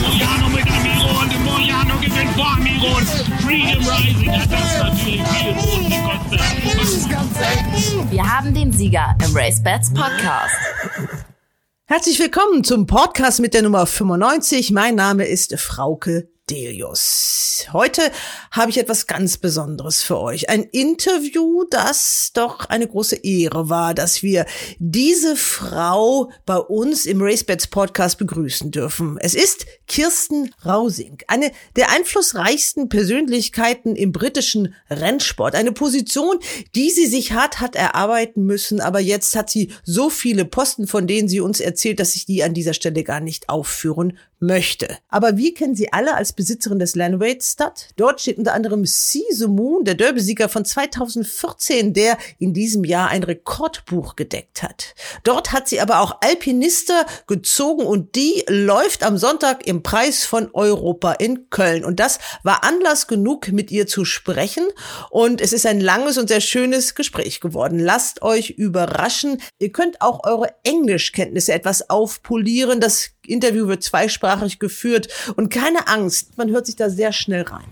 Mojano mit Amiro und Mojano gewinnt vor Amiro und Freedom Rising hat das natürlich viel Boden gekostet. Wir haben den Sieger im Race Bats Podcast. Herzlich willkommen zum Podcast mit der Nummer 95. Mein Name ist Frauke Delius. Heute habe ich etwas ganz Besonderes für euch. Ein Interview, das doch eine große Ehre war, dass wir diese Frau bei uns im RaceBets Podcast begrüßen dürfen. Es ist Kirsten Rausing, eine der einflussreichsten Persönlichkeiten im britischen Rennsport. Eine Position, die sie sich hat, hat erarbeiten müssen, aber jetzt hat sie so viele Posten, von denen sie uns erzählt, dass ich die an dieser Stelle gar nicht aufführen möchte. Aber wir kennen sie alle als Besitzerin des Lanwade Stud. Dort steht unter anderem Caesar Moon, der Derby-Sieger von 2014, der in diesem Jahr ein Rekordbuch gedeckt hat. Dort hat sie aber auch Alpinister gezogen und die läuft am Sonntag im Preis von Europa in Köln. Und das war Anlass genug, mit ihr zu sprechen. Und es ist ein langes und sehr schönes Gespräch geworden. Lasst euch überraschen. Ihr könnt auch eure Englischkenntnisse etwas aufpolieren. Das Interview wird zweisprachig geführt und keine Angst, man hört sich da sehr schnell rein.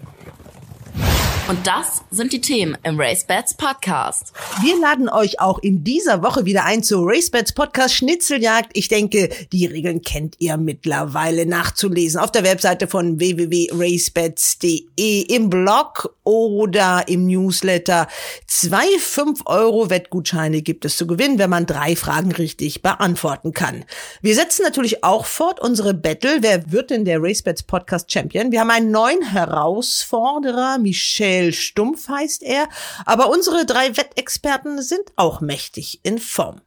Und das sind die Themen im RaceBets Podcast. Wir laden euch auch in dieser Woche wieder ein zu RaceBets Podcast Schnitzeljagd. Ich denke, die Regeln kennt ihr mittlerweile nachzulesen auf der Webseite von www.racebets.de im Blog oder im Newsletter. Zwei 5-Euro-Wettgutscheine gibt es zu gewinnen, wenn man drei Fragen richtig beantworten kann. Wir setzen natürlich auch fort unsere Battle. Wer wird denn der RaceBets Podcast Champion? Wir haben einen neuen Herausforderer, Michel Michael Stumpf heißt er, aber unsere drei Wettexperten sind auch mächtig in Form.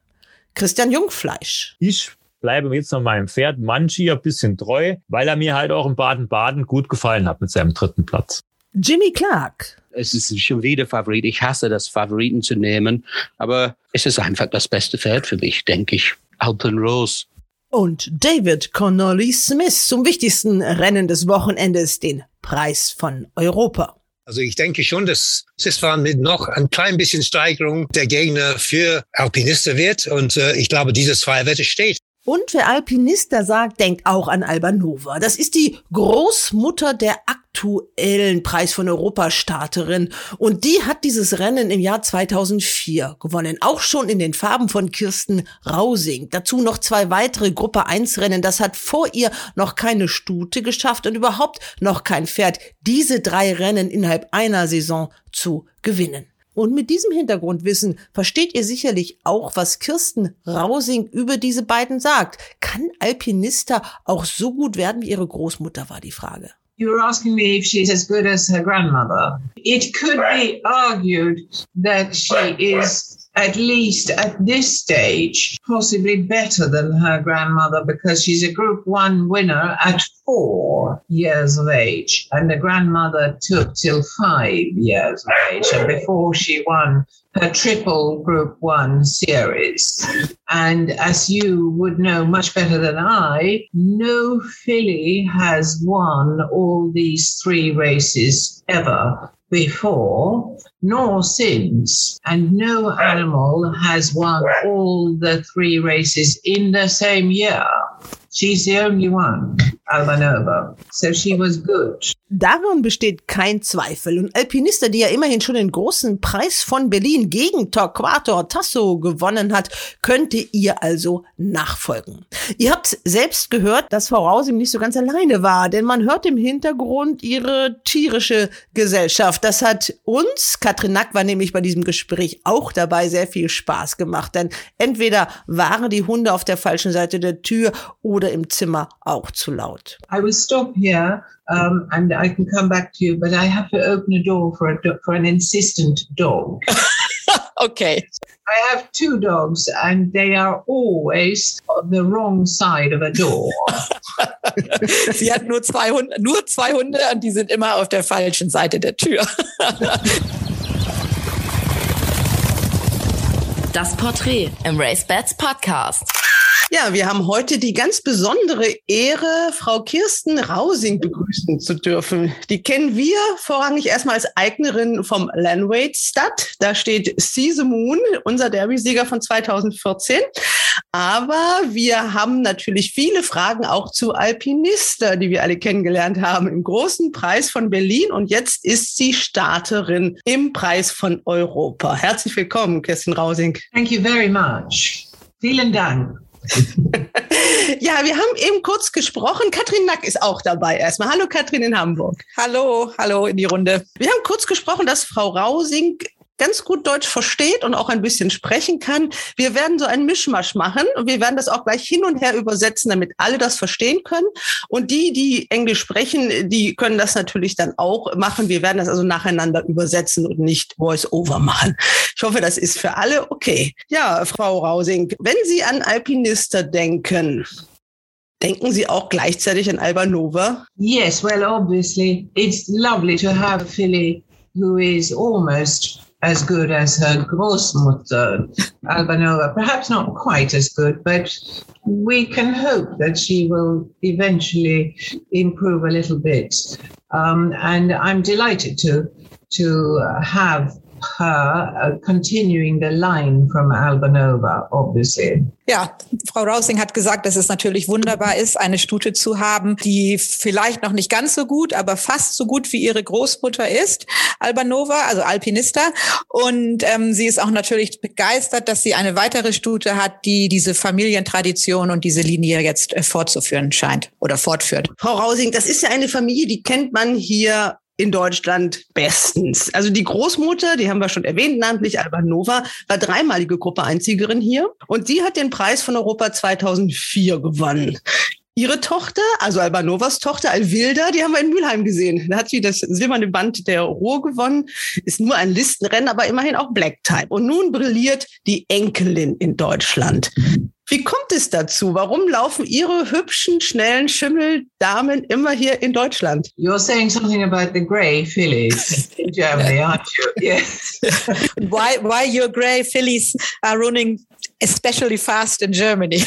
Christian Jungfleisch. Ich bleibe jetzt noch meinem Pferd Manchi ein bisschen treu, weil er mir halt auch in Baden-Baden gut gefallen hat mit seinem dritten Platz. Jimmy Clark. Es ist schon wieder Favorit. Ich hasse das, Favoriten zu nehmen. Aber es ist einfach das beste Pferd für mich, denke ich. Alpen Rose. Und David Connolly Smith zum wichtigsten Rennen des Wochenendes, den Preis von Europa. Also ich denke schon, dass Sisfahren mit noch ein klein bisschen Steigerung der Gegner für Alpinisten wird. Und äh, ich glaube, dieses Zweierwette steht. Und wer Alpinista sagt, denkt auch an Albanova. Das ist die Großmutter der aktuellen Preis von Europa Starterin. Und die hat dieses Rennen im Jahr 2004 gewonnen. Auch schon in den Farben von Kirsten Rausing. Dazu noch zwei weitere Gruppe 1 Rennen. Das hat vor ihr noch keine Stute geschafft und überhaupt noch kein Pferd, diese drei Rennen innerhalb einer Saison zu gewinnen. Und mit diesem Hintergrundwissen versteht ihr sicherlich auch, was Kirsten Rausing über diese beiden sagt. Kann Alpinista auch so gut werden wie ihre Großmutter, war die Frage. You were asking me if she's as good as her grandmother. It could be argued that she is at least at this stage, possibly better than her grandmother because she's a group one winner at four years of age. And the grandmother took till five years of age and before she won her triple group one series. And as you would know much better than I, no filly has won all these three races ever before nor since, and no animal has won all the three races in the same year. She's the only one, Albanova. So she was good. Daran besteht kein Zweifel. Und Alpinista, die ja immerhin schon den großen Preis von Berlin gegen Torquato Tasso gewonnen hat, könnte ihr also nachfolgen. Ihr habt selbst gehört, dass Frau Rausing nicht so ganz alleine war, denn man hört im Hintergrund ihre tierische Gesellschaft. Das hat uns, Katrin Nack war nämlich bei diesem Gespräch auch dabei, sehr viel Spaß gemacht. Denn entweder waren die Hunde auf der falschen Seite der Tür oder im Zimmer auch zu laut. I will stop here um, and I can come back to you, but I have to open a door for a do- for an insistent dog. Okay. I have two dogs, and they are always on the wrong side of a door. Sie hat nur zwei Hunde, nur zwei Hunde und die sind immer auf der falschen Seite der Tür. Das Porträt im RaceBets Podcast. Ja, wir haben heute die ganz besondere Ehre, Frau Kirsten Rausing begrüßen zu dürfen. Die kennen wir vorrangig erstmal als Eignerin vom Landwade Stud. Da steht Caesar Moon, unser Derby-Sieger von 2014. Aber wir haben natürlich viele Fragen auch zu Alpinista, die wir alle kennengelernt haben im großen Preis von Berlin. Und jetzt ist sie Starterin im Preis von Europa. Herzlich willkommen, Kerstin Rausing. Thank you very much. Vielen Dank. ja, wir haben eben kurz gesprochen. Katrin Nack ist auch dabei erstmal. Hallo Katrin in Hamburg. Hallo, hallo in die Runde. Wir haben kurz gesprochen, dass Frau Rausing ganz gut Deutsch versteht und auch ein bisschen sprechen kann. Wir werden so einen Mischmasch machen und wir werden das auch gleich hin und her übersetzen, damit alle das verstehen können. Und die, die Englisch sprechen, die können das natürlich dann auch machen. Wir werden das also nacheinander übersetzen und nicht Voice-Over machen. Ich hoffe, das ist für alle okay. Ja, Frau Rausing, wenn Sie an Alpinister denken, Denken Sie auch gleichzeitig an Albanova? Yes, well, obviously, it's lovely to have a filly who is almost as good as her Großmutter, Albanova. Perhaps not quite as good, but we can hope that she will eventually improve a little bit. Um, and I'm delighted to to have her uh, continuing the line from Albanova, obviously. Ja, Frau Rausing hat gesagt, dass es natürlich wunderbar ist, eine Stute zu haben, die vielleicht noch nicht ganz so gut, aber fast so gut wie ihre Großmutter ist, Albanova, also Alpinista. Und ähm, sie ist auch natürlich begeistert, dass sie eine weitere Stute hat, die diese Familientradition und diese Linie jetzt äh, fortzuführen scheint oder fortführt. Frau Rausing, das ist ja eine Familie, die kennt man hier in Deutschland bestens. Also die Großmutter, die haben wir schon erwähnt, namentlich Alba Nova, war dreimalige Gruppe-Einziegerin hier und die hat den Preis von Europa 2004 gewonnen. Ihre Tochter, also Albanovas Tochter, Alvilda, die haben wir in Mülheim gesehen. Da hat sie das silberne Band der Ruhr gewonnen. Ist nur ein Listenrennen, aber immerhin auch Black Type. Und nun brilliert die Enkelin in Deutschland. Wie kommt es dazu? Warum laufen Ihre hübschen, schnellen Schimmeldamen immer hier in Deutschland? You're saying something about the grey fillies in Germany, aren't you? Yes. why, why your grey fillies are running especially fast in Germany?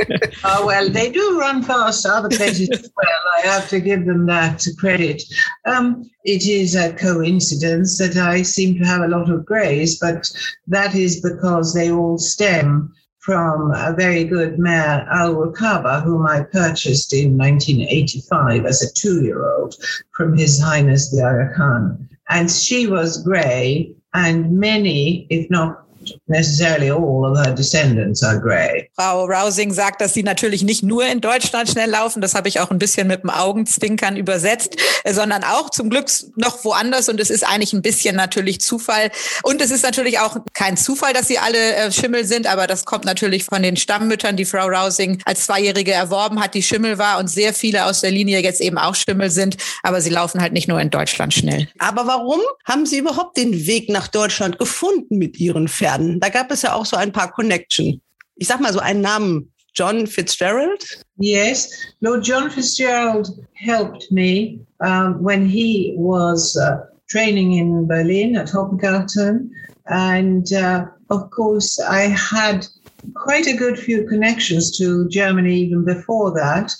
oh, well, they do run fast other places as well. I have to give them that credit. Um, it is a coincidence that I seem to have a lot of greys, but that is because they all stem from a very good mare, Al Rukaba, whom I purchased in 1985 as a two year old from His Highness the Aga Khan. And she was grey, and many, if not necessarily all of her descendants are grey. Frau Rousing sagt, dass sie natürlich nicht nur in Deutschland schnell laufen, das habe ich auch ein bisschen mit dem Augenzwinkern übersetzt, sondern auch zum Glück noch woanders und es ist eigentlich ein bisschen natürlich Zufall und es ist natürlich auch kein Zufall, dass sie alle äh, Schimmel sind, aber das kommt natürlich von den Stammmüttern, die Frau Rousing als Zweijährige erworben hat, die Schimmel war und sehr viele aus der Linie jetzt eben auch Schimmel sind, aber sie laufen halt nicht nur in Deutschland schnell. Aber warum haben Sie überhaupt den Weg nach Deutschland gefunden mit Ihren Pferden? Da gab es ja auch so ein paar Connection. Ich sag mal so einen Namen. John Fitzgerald? Yes, Lord John Fitzgerald helped me um, when he was uh, training in Berlin at Hoppengarten. And uh, of course, I had quite a good few connections to Germany even before that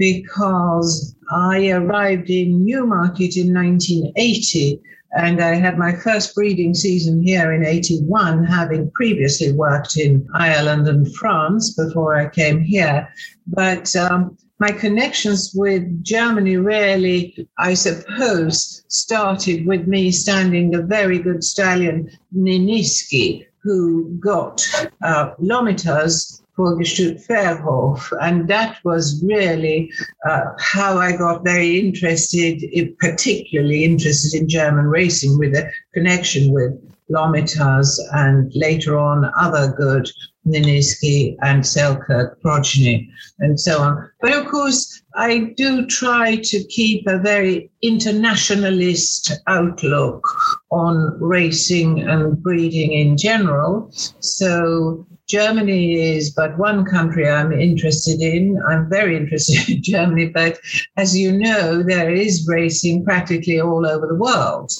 because I arrived in Newmarket in 1980 and I had my first breeding season here in 81, having previously worked in Ireland and France before I came here. But um, my connections with Germany really, I suppose, started with me standing the very good stallion Niniski, who got uh, Lomitas Vorgestüt Verhof. And that was really uh, how I got very interested, particularly interested in German racing with a connection with Lomitas and later on other good Niniski and Selkirk progeny and so on. But of course, I do try to keep a very internationalist outlook on racing and breeding in general. So Germany is but one country I'm interested in. I'm very interested in Germany, but as you know, there is racing practically all over the world.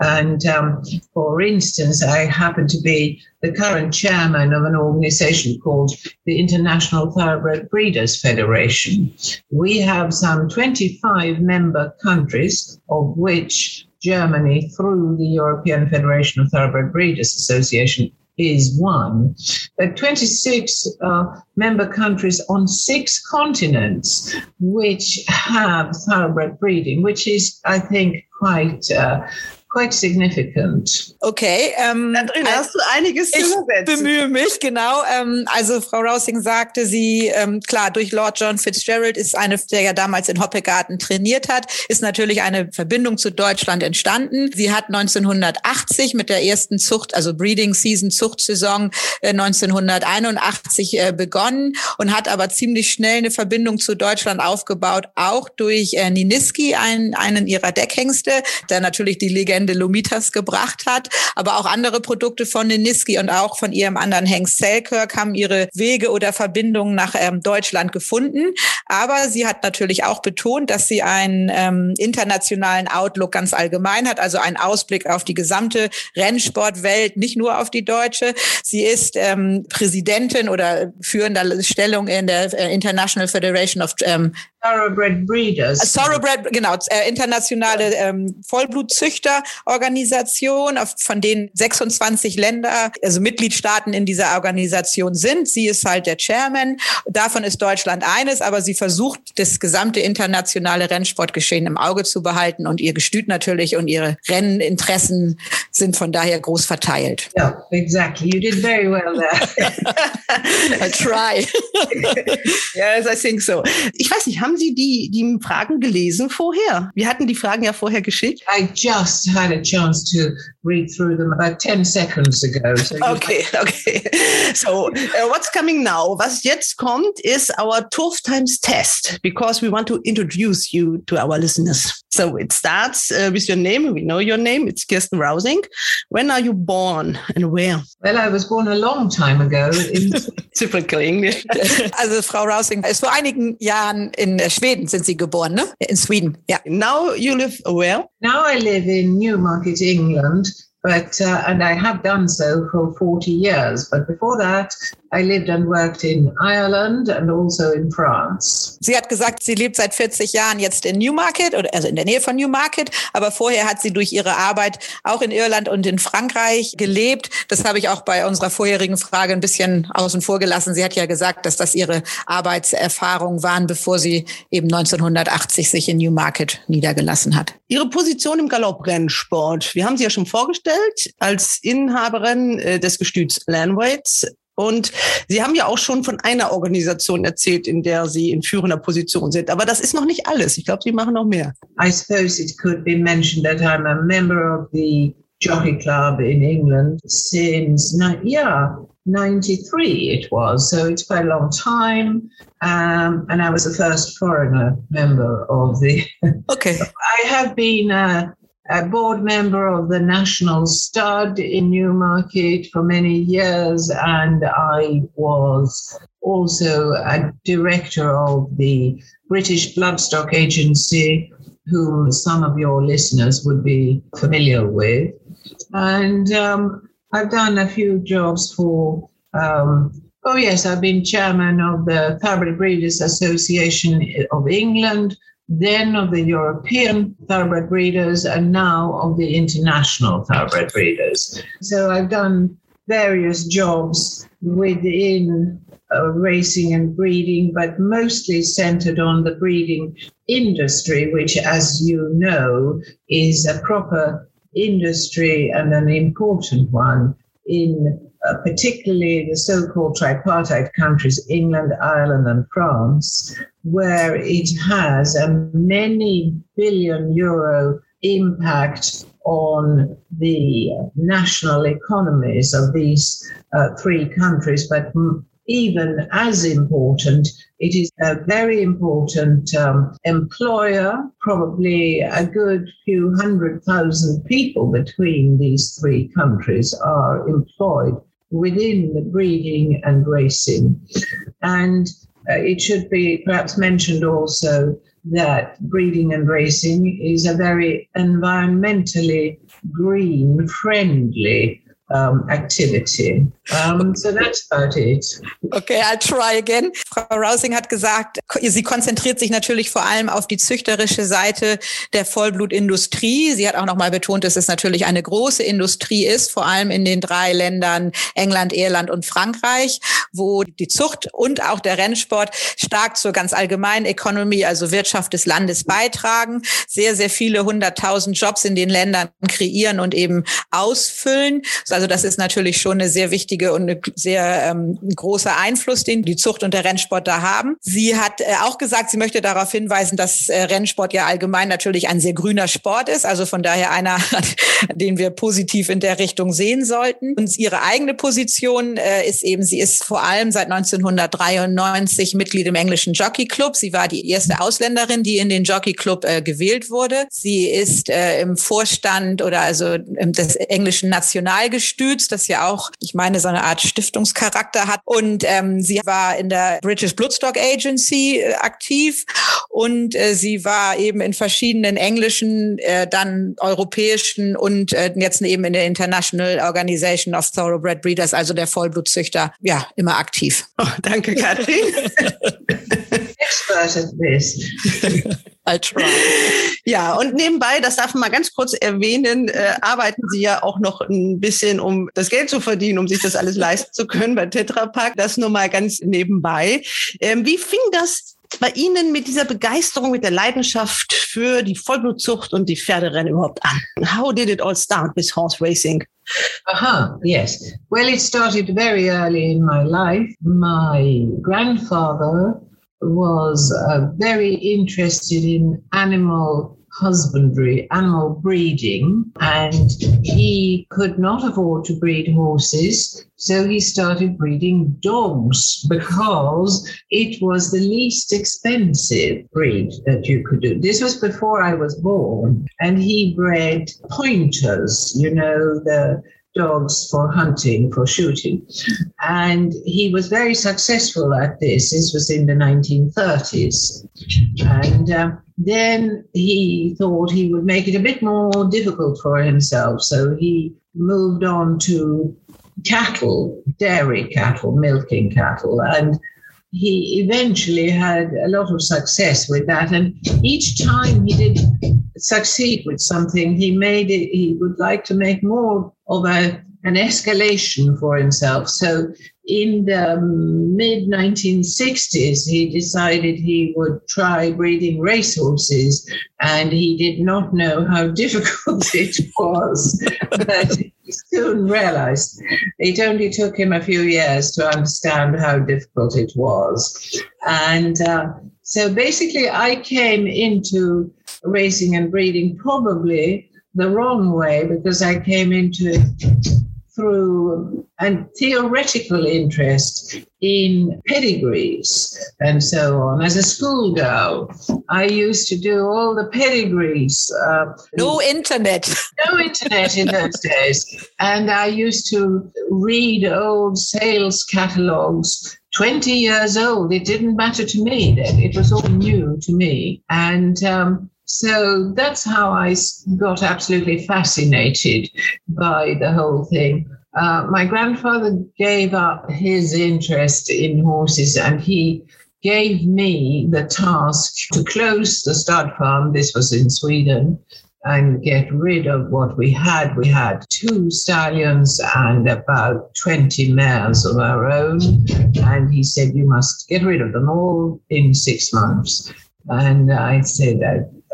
And um, for instance, I happen to be the current chairman of an organization called the International Thoroughbred Breeders Federation. We have some 25 member countries, of which Germany, through the European Federation of Thoroughbred Breeders Association, is one, but 26 uh, member countries on six continents which have thoroughbred breeding, which is, I think, quite uh, quite significant. Okay. Ähm, Andrea, hast du einiges zu ich übersetzen? bemühe mich, genau. Ähm, also Frau Rousing sagte, sie, ähm, klar, durch Lord John Fitzgerald ist eine, der ja damals in Hoppegarten trainiert hat, ist natürlich eine Verbindung zu Deutschland entstanden. Sie hat 1980 mit der ersten Zucht, also Breeding Season, Zuchtsaison äh, 1981 äh, begonnen und hat aber ziemlich schnell eine Verbindung zu Deutschland aufgebaut, auch durch äh, Niniski, einen, einen ihrer Deckhengste, der natürlich die Legende Lomitas gebracht hat, aber auch andere Produkte von Niniski und auch von ihrem anderen Hengst Selkirk haben ihre Wege oder Verbindungen nach ähm, Deutschland gefunden. Aber sie hat natürlich auch betont, dass sie einen ähm, internationalen Outlook ganz allgemein hat, also einen Ausblick auf die gesamte Rennsportwelt, nicht nur auf die deutsche. Sie ist ähm, Präsidentin oder führender Stellung in der äh, International Federation of ähm, Thoroughbred breeders. Thoroughbred, genau, äh, internationale ähm, Vollblutzüchterorganisation, von denen 26 Länder, also Mitgliedstaaten in dieser Organisation sind. Sie ist halt der Chairman. Davon ist Deutschland eines, aber sie versucht, das gesamte internationale Rennsportgeschehen im Auge zu behalten und ihr Gestüt natürlich und ihre Renninteressen sind von daher groß verteilt. Yeah, exactly. You did very well there. I try. Yes, I think so. Ich weiß nicht, haben Sie die, die Fragen gelesen vorher? Wir hatten die Fragen ja vorher geschickt. I just had a chance to read through them about 10 seconds ago. So Okay, okay. So, uh, what's coming now? Was jetzt kommt is our 12 times test because we want to introduce you to our listeners. So it starts uh, with your name. We know your name. It's Kirsten Rousing. When are you born and where? Well, I was born a long time ago in Typical English. Also Frau Rousing ist vor einigen Jahren in äh, Schweden sind Sie geboren, ne? In Sweden, ja. now you live where? Now I live in Newmarket, England, but uh, and I have done so for 40 years. But before that, I lived and worked in Ireland and also in France. Sie hat gesagt, sie lebt seit 40 Jahren jetzt in Newmarket, oder also in der Nähe von Newmarket, aber vorher hat sie durch ihre Arbeit auch in Irland und in Frankreich gelebt. Das habe ich auch bei unserer vorherigen Frage ein bisschen außen vor gelassen. Sie hat ja gesagt, dass das ihre Arbeitserfahrungen waren, bevor sie eben 1980 sich in Newmarket niedergelassen hat. Ihre Position im Galopprennsport. Wir haben Sie ja schon vorgestellt als Inhaberin äh, des Gestüts Landwaits. Und Sie haben ja auch schon von einer Organisation erzählt, in der Sie in führender Position sind. Aber das ist noch nicht alles. Ich glaube, Sie machen noch mehr. I suppose it could be mentioned that I'm a member of the Jockey Club in England since, yeah, 93 it was. So it's quite a long time. Um, and I was the first foreigner member of the Okay. I have been a, a board member of the National Stud in Newmarket for many years, and I was also a director of the British Bloodstock Agency, whom some of your listeners would be familiar with. And um, I've done a few jobs for. Um, Oh yes, I've been chairman of the Thoroughbred Breeders Association of England, then of the European Thoroughbred Breeders, and now of the International Thoroughbred Breeders. So I've done various jobs within uh, racing and breeding, but mostly centered on the breeding industry, which, as you know, is a proper industry and an important one in uh, particularly the so-called tripartite countries, England, Ireland, and France, where it has a many billion euro impact on the national economies of these uh, three countries. But even as important, it is a very important um, employer, probably a good few hundred thousand people between these three countries are employed within the breeding and racing. And uh, it should be perhaps mentioned also that breeding and racing is a very environmentally green friendly um, activity. Um, so that's about it. Okay, I'll try again. Frau Rousing hat gesagt, sie konzentriert sich natürlich vor allem auf die züchterische Seite der Vollblutindustrie. Sie hat auch nochmal betont, dass es natürlich eine große Industrie ist, vor allem in den drei Ländern England, Irland und Frankreich, wo die Zucht und auch der Rennsport stark zur ganz allgemeinen Economy, also Wirtschaft des Landes beitragen, sehr, sehr viele hunderttausend Jobs in den Ländern kreieren und eben ausfüllen. Also das ist natürlich schon eine sehr wichtige und eine sehr ähm, großer Einfluss, den die Zucht und der Rennsport da haben. Sie hat äh, auch gesagt, sie möchte darauf hinweisen, dass äh, Rennsport ja allgemein natürlich ein sehr grüner Sport ist. Also von daher einer, den wir positiv in der Richtung sehen sollten. Und ihre eigene Position äh, ist eben, sie ist vor allem seit 1993 Mitglied im englischen Jockey Club. Sie war die erste Ausländerin, die in den Jockey Club äh, gewählt wurde. Sie ist äh, im Vorstand oder also des englischen Nationalgestüts, das ja auch, ich meine, so eine Art Stiftungscharakter hat. Und ähm, sie war in der British Bloodstock Agency äh, aktiv und äh, sie war eben in verschiedenen englischen, äh, dann europäischen und äh, jetzt eben in der International Organization of Thoroughbred Breeders, also der Vollblutzüchter, ja, immer aktiv. Oh, danke, Katrin. Expert at this. I'll try. Ja, und nebenbei, das darf man mal ganz kurz erwähnen, äh, arbeiten Sie ja auch noch ein bisschen, um das Geld zu verdienen, um sich das alles leisten zu können bei Tetra Pak. Das nur mal ganz nebenbei. Ähm, wie fing das bei Ihnen mit dieser Begeisterung, mit der Leidenschaft für die Vollblutzucht und die Pferderennen überhaupt an? How did it all start with horse racing? Aha, yes. Well, it started very early in my life. My grandfather was uh, very interested in animal husbandry, animal breeding, and he could not afford to breed horses. So he started breeding dogs because it was the least expensive breed that you could do. This was before I was born. And he bred pointers, you know, the dogs for hunting, for shooting. And he was very successful at this. This was in the 1930s. And um, then he thought he would make it a bit more difficult for himself. So he moved on to cattle, dairy cattle, milking cattle. And he eventually had a lot of success with that. And each time he did succeed with something, he made it, he would like to make more of a, an escalation for himself. So in the um, mid 1960s, he decided he would try breeding racehorses, and he did not know how difficult it was. but soon realized it only took him a few years to understand how difficult it was. And uh, so basically, I came into racing and breeding probably the wrong way because I came into it through a theoretical interest in pedigrees and so on. As a schoolgirl, I used to do all the pedigrees. Uh, No internet. no internet in those days. And I used to read old sales catalogs 20 years old. It didn't matter to me then, it was all new to me. And um, so that's how I got absolutely fascinated by the whole thing. Uh, my grandfather gave up his interest in horses and he gave me the task to close the stud farm. This was in Sweden and get rid of what we had. We had two stallions and about 20 mares of our own. And he said, You must get rid of them all in six months. And I said,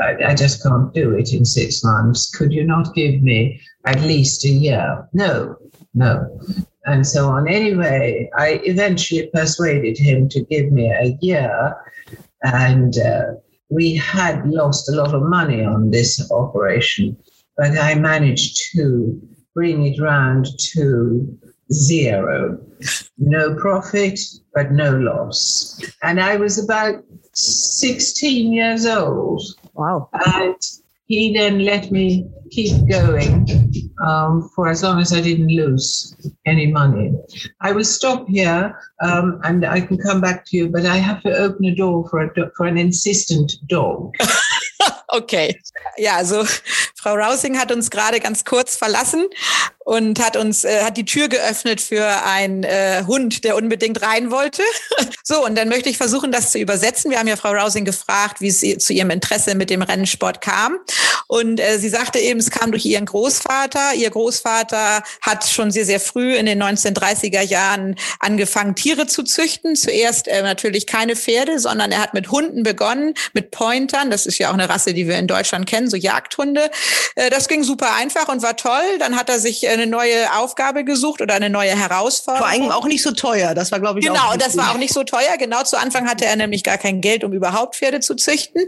I, I, just can't do it in six months. Could you not give me at least a year? No, no. And so on. Anyway, I eventually persuaded him to give me a year. And uh, we had lost a lot of money on this operation, but I managed to bring it round to zero. No profit, but no loss. And I was about 16 years old. Wow. And he then let me keep going um, for as long as I didn't lose any money. I will stop here um, and I can come back to you, but I have to open a door for a do- for an insistent dog. Okay. Yeah. also Frau Rousing hat uns gerade ganz kurz verlassen und hat uns äh, hat die Tür geöffnet für einen äh, Hund, der unbedingt rein wollte. so und dann möchte ich versuchen, das zu übersetzen. Wir haben ja Frau Rousing gefragt, wie sie zu ihrem Interesse mit dem Rennsport kam und äh, sie sagte eben, es kam durch ihren Großvater. Ihr Großvater hat schon sehr sehr früh in den 1930er Jahren angefangen Tiere zu züchten. Zuerst äh, natürlich keine Pferde, sondern er hat mit Hunden begonnen, mit Pointern. Das ist ja auch eine Rasse, die wir in Deutschland kennen, so Jagdhunde. Äh, das ging super einfach und war toll. Dann hat er sich eine neue Aufgabe gesucht oder eine neue Herausforderung. Vor allem auch nicht so teuer. Das war, glaube ich, Genau, auch das war auch nicht so teuer. Genau zu Anfang hatte er nämlich gar kein Geld, um überhaupt Pferde zu züchten.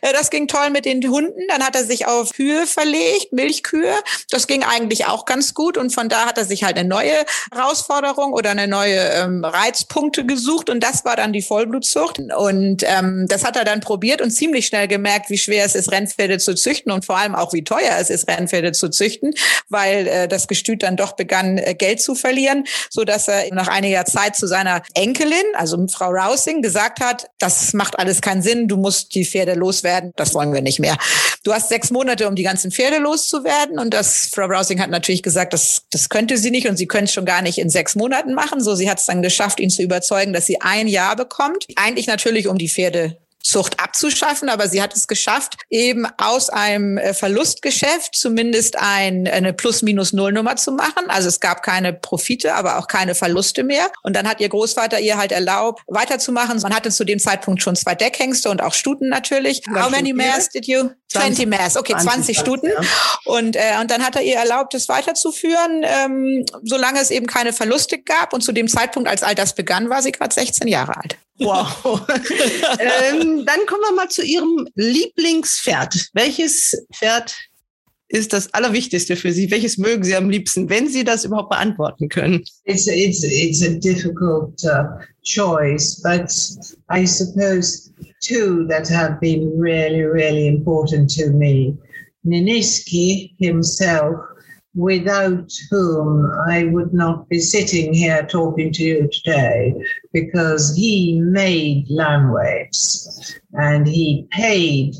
Äh, das ging toll mit den Hunden. Dann hat er sich auf Kühe verlegt, Milchkühe. Das ging eigentlich auch ganz gut. Und von da hat er sich halt eine neue Herausforderung oder eine neue ähm, Reizpunkte gesucht. Und das war dann die Vollblutzucht. Und ähm, das hat er dann probiert und ziemlich schnell gemerkt, wie schwer es ist, Rennpferde zu züchten und vor allem auch, wie teuer es ist, Rennpferde zu züchten, weil äh, das Gestüt dann doch begann, äh, Geld zu verlieren, so dass er nach einiger Zeit zu seiner Enkelin, also Frau Rousing, gesagt hat, das macht alles keinen Sinn, du musst die Pferde loswerden, das wollen wir nicht mehr. Du hast sechs Monate, um die ganzen Pferde loszuwerden und das Frau Rousing hat natürlich gesagt, das, das könnte sie nicht und sie könnte es schon gar nicht in sechs Monaten machen. So, sie hat es dann geschafft, ihn zu überzeugen, dass sie ein Jahr bekommt. Eigentlich natürlich, um die Pferde Zucht abzuschaffen, aber sie hat es geschafft, eben aus einem äh, Verlustgeschäft zumindest ein, eine Plus-Minus-Null-Nummer zu machen. Also es gab keine Profite, aber auch keine Verluste mehr. Und dann hat ihr Großvater ihr halt erlaubt, weiterzumachen. Man hatte zu dem Zeitpunkt schon zwei Deckhengste und auch Stuten natürlich. How many mares did you? 20 mares. Okay, 20 Stuten. Und, äh, und dann hat er ihr erlaubt, es weiterzuführen, ähm, solange es eben keine Verluste gab. Und zu dem Zeitpunkt, als all das begann, war sie gerade 16 Jahre alt. Wow. ähm, dann kommen wir mal zu Ihrem Lieblingspferd. Welches Pferd ist das Allerwichtigste für Sie? Welches mögen Sie am liebsten, wenn Sie das überhaupt beantworten können? It's it's it's a difficult uh, choice, but I suppose two that have been really really important to me. Niniski himself, without whom I would not be sitting here talking to you today, because he made landways and he paid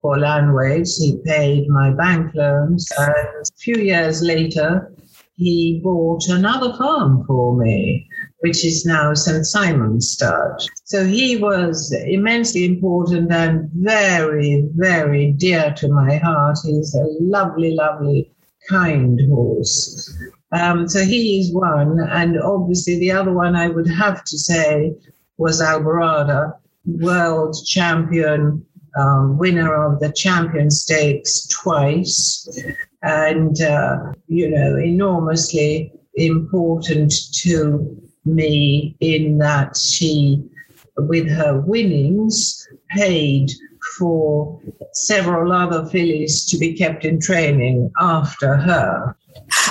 for landways. He paid my bank loans. And a few years later, he bought another farm for me, which is now St. Simon's Stud. So he was immensely important and very, very dear to my heart. He's a lovely, lovely, kind horse. Um, so he is one. And obviously, the other one I would have to say was Alvarada, world champion um, winner of the champion stakes twice and uh, you know enormously important to me in that she with her winnings paid for several other fillies to be kept in training after her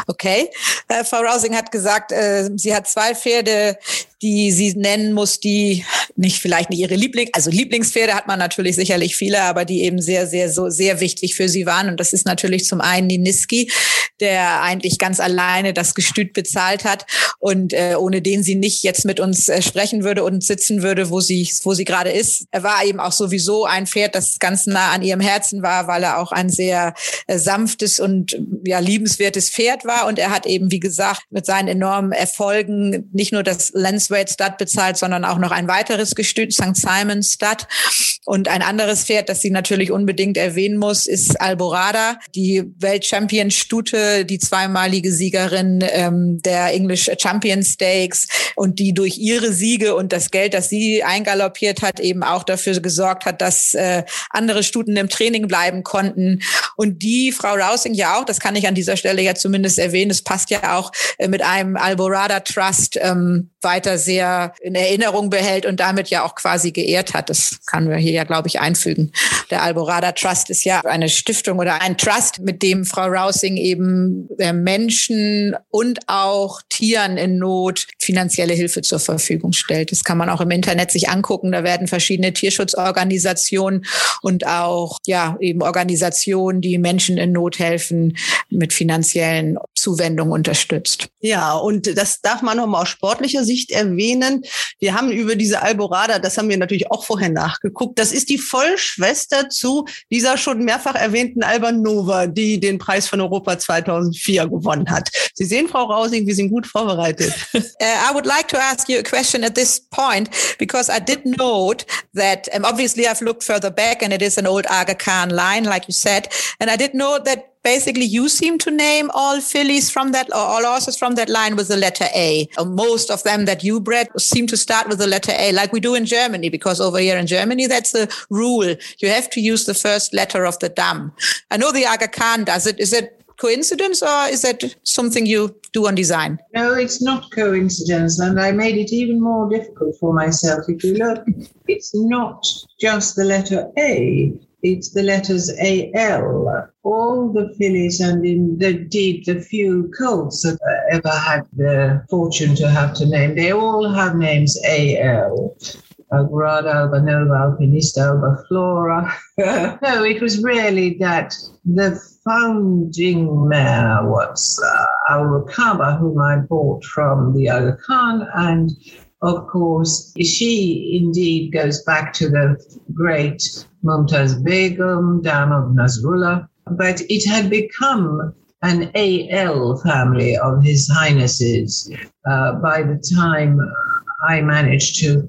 Okay. Äh, Frau Rousing hat gesagt, äh, sie hat zwei Pferde, die sie nennen muss, die nicht vielleicht nicht ihre Liebling, also Lieblingspferde hat man natürlich sicherlich viele, aber die eben sehr, sehr, so sehr wichtig für sie waren. Und das ist natürlich zum einen die Niski, der eigentlich ganz alleine das Gestüt bezahlt hat und äh, ohne den sie nicht jetzt mit uns äh, sprechen würde und sitzen würde, wo sie, wo sie gerade ist. Er war eben auch sowieso ein Pferd, das ganz nah an ihrem Herzen war, weil er auch ein sehr äh, sanftes und ja liebenswertes Pferd war. Und er hat eben, wie gesagt, mit seinen enormen Erfolgen nicht nur das Lenswade Stud bezahlt, sondern auch noch ein weiteres Gestüt, St. Simon Stud. Und ein anderes Pferd, das sie natürlich unbedingt erwähnen muss, ist Alborada, die Weltchampion-Stute, die zweimalige Siegerin ähm, der English Champion Stakes und die durch ihre Siege und das Geld, das sie eingaloppiert hat, eben auch dafür gesorgt hat, dass äh, andere Stuten im Training bleiben konnten. Und die Frau Rousing ja auch, das kann ich an dieser Stelle ja zumindest erwähnen, es passt ja auch äh, mit einem Alborada Trust ähm, weiter sehr in Erinnerung behält und damit ja auch quasi geehrt hat. Das kann wir hier ja, glaube ich, einfügen. Der Alborada Trust ist ja eine Stiftung oder ein Trust, mit dem Frau Rousing eben äh, Menschen und auch Tieren in Not finanzielle Hilfe zur Verfügung stellt. Das kann man auch im Internet sich angucken. Da werden verschiedene Tierschutzorganisationen und auch ja eben Organisationen, die Menschen in Not helfen, mit finanziellen Zuwendung unterstützt. Ja, und das darf man nochmal aus sportlicher Sicht erwähnen. Wir haben über diese Alborada, das haben wir natürlich auch vorher nachgeguckt, das ist die Vollschwester zu dieser schon mehrfach erwähnten Albanova, die den Preis von Europa 2004 gewonnen hat. Sie sehen, Frau Rausing, wir sind gut vorbereitet. uh, I would like to ask you a question at this point, because I did note that um, obviously I've looked further back and it is an old Aga Khan line, like you said, and I did know that basically you seem to name all fillies from that or all horses from that line with the letter A. Uh, most of them that you bred seem to start with the letter A, like we do in Germany, because over here in Germany, that's the rule. You have to use the first letter of the dam. I know the Aga Khan does it. Is it coincidence or is that something you do on design? No, it's not coincidence, and I made it even more difficult for myself. If you look, it's not just the letter A, it's the letters AL. All the fillies and indeed the few colts that I ever had the fortune to have to name, they all have names AL. Algrada, Albanova, Alpinista, Albaflora. no, it was really that the founding mare was uh, Al whom I bought from the Aga Khan, and of course, she indeed goes back to the great Mumtaz Begum, Dam of Nasrullah, but it had become an AL family of His Highnesses uh, by the time I managed to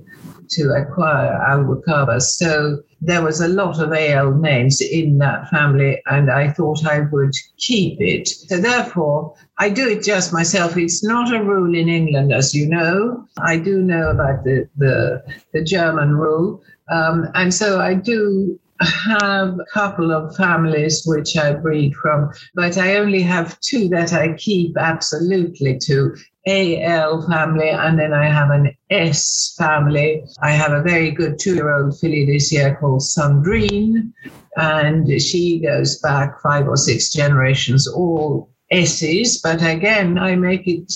to acquire Al Wakaba. So there was a lot of AL names in that family, and I thought I would keep it. So therefore, I do it just myself. It's not a rule in England, as you know. I do know about the the, the German rule, um, and so I do have a couple of families which I breed from, but I only have two that I keep absolutely to. AL family, and then I have an S family. I have a very good two year old filly this year called Sandrine, and she goes back five or six generations, all S's. But again, I make it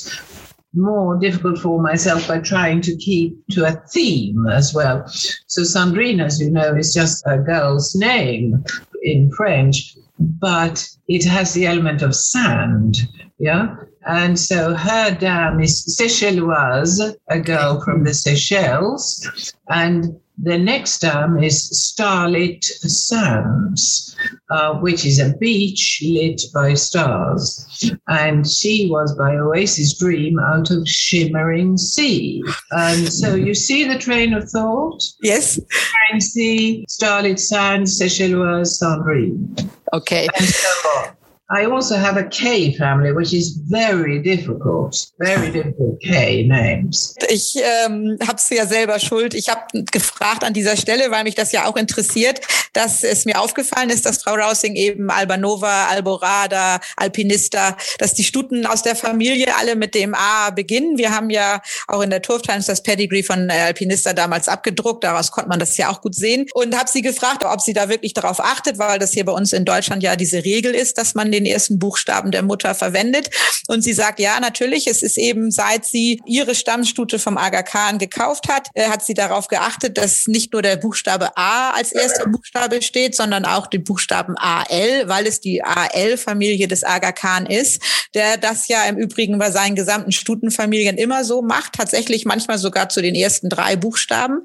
more difficult for myself by trying to keep to a theme as well. So Sandrine, as you know, is just a girl's name in French, but it has the element of sand. Yeah. And so her dam is Seychelloise, a girl from the Seychelles. And the next dam is Starlit Sands, uh, which is a beach lit by stars. And she was by Oasis Dream out of Shimmering Sea. And so you see the train of thought? Yes. Shimmering Sea, Starlit Sands, Seychelloise, Sandrine. Okay. And so on. I also have a K family, which is very difficult, very difficult K names. Ich ähm, habe es ja selber schuld. Ich habe gefragt an dieser Stelle, weil mich das ja auch interessiert, dass es mir aufgefallen ist, dass Frau Rausing eben Albanova, Alborada, Alpinista, dass die Stuten aus der Familie alle mit dem A beginnen. Wir haben ja auch in der Turf Times das Pedigree von Alpinista damals abgedruckt. Daraus konnte man das ja auch gut sehen. Und habe sie gefragt, ob sie da wirklich darauf achtet, weil das hier bei uns in Deutschland ja diese Regel ist, dass man den ersten Buchstaben der Mutter verwendet. Und sie sagt, ja, natürlich, es ist eben, seit sie ihre Stammstute vom Aga Khan gekauft hat, äh, hat sie darauf geachtet, dass nicht nur der Buchstabe A als erster Buchstabe steht, sondern auch die Buchstaben AL, weil es die AL-Familie des Aga Khan ist, der das ja im Übrigen bei seinen gesamten Stutenfamilien immer so macht, tatsächlich manchmal sogar zu den ersten drei Buchstaben.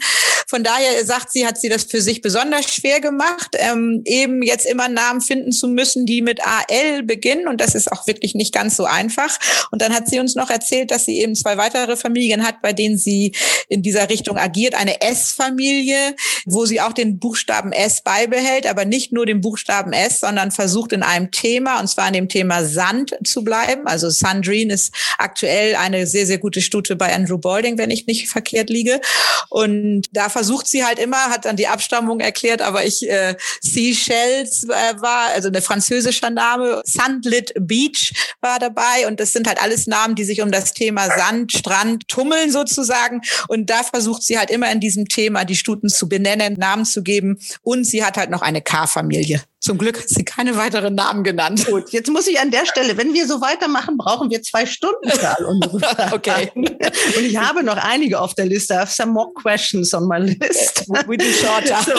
Von daher sagt sie, hat sie das für sich besonders schwer gemacht, ähm, eben jetzt immer Namen finden zu müssen, die mit AL beginnen. Und das ist auch wirklich nicht ganz so einfach. Und dann hat sie uns noch erzählt, dass sie eben zwei weitere Familien hat, bei denen sie in dieser Richtung agiert. Eine S-Familie, wo sie auch den Buchstaben S beibehält, aber nicht nur den Buchstaben S, sondern versucht in einem Thema, und zwar in dem Thema Sand zu bleiben. Also Sandrine ist aktuell eine sehr, sehr gute Stute bei Andrew Balding, wenn ich nicht verkehrt liege. Und da versucht sie halt immer, hat dann die Abstammung erklärt, aber ich äh, Seychelles äh, war, also eine französischer Name, Sandlit Beach war dabei. Und das sind halt alles Namen, die sich um das Thema Sand, Strand tummeln sozusagen. Und da versucht sie halt immer in diesem Thema die Stuten zu benennen, Namen zu geben. Und sie hat halt noch eine K-Familie. Zum Glück hat sie keine weiteren Namen genannt. Gut, jetzt muss ich an der Stelle, wenn wir so weitermachen, brauchen wir zwei Stunden für all unsere Fragen. Okay. Und ich habe noch einige auf der Liste. I have some more questions on my list. We do shorter. So,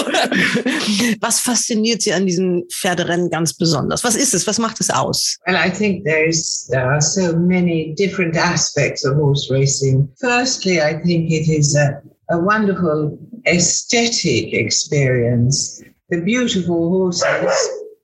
was fasziniert Sie an diesen Pferderennen ganz besonders? Was ist es? Was macht es aus? Well, I think there's there are so many different aspects of horse racing. Firstly, I think it is a, a wonderful aesthetic experience. The beautiful horses,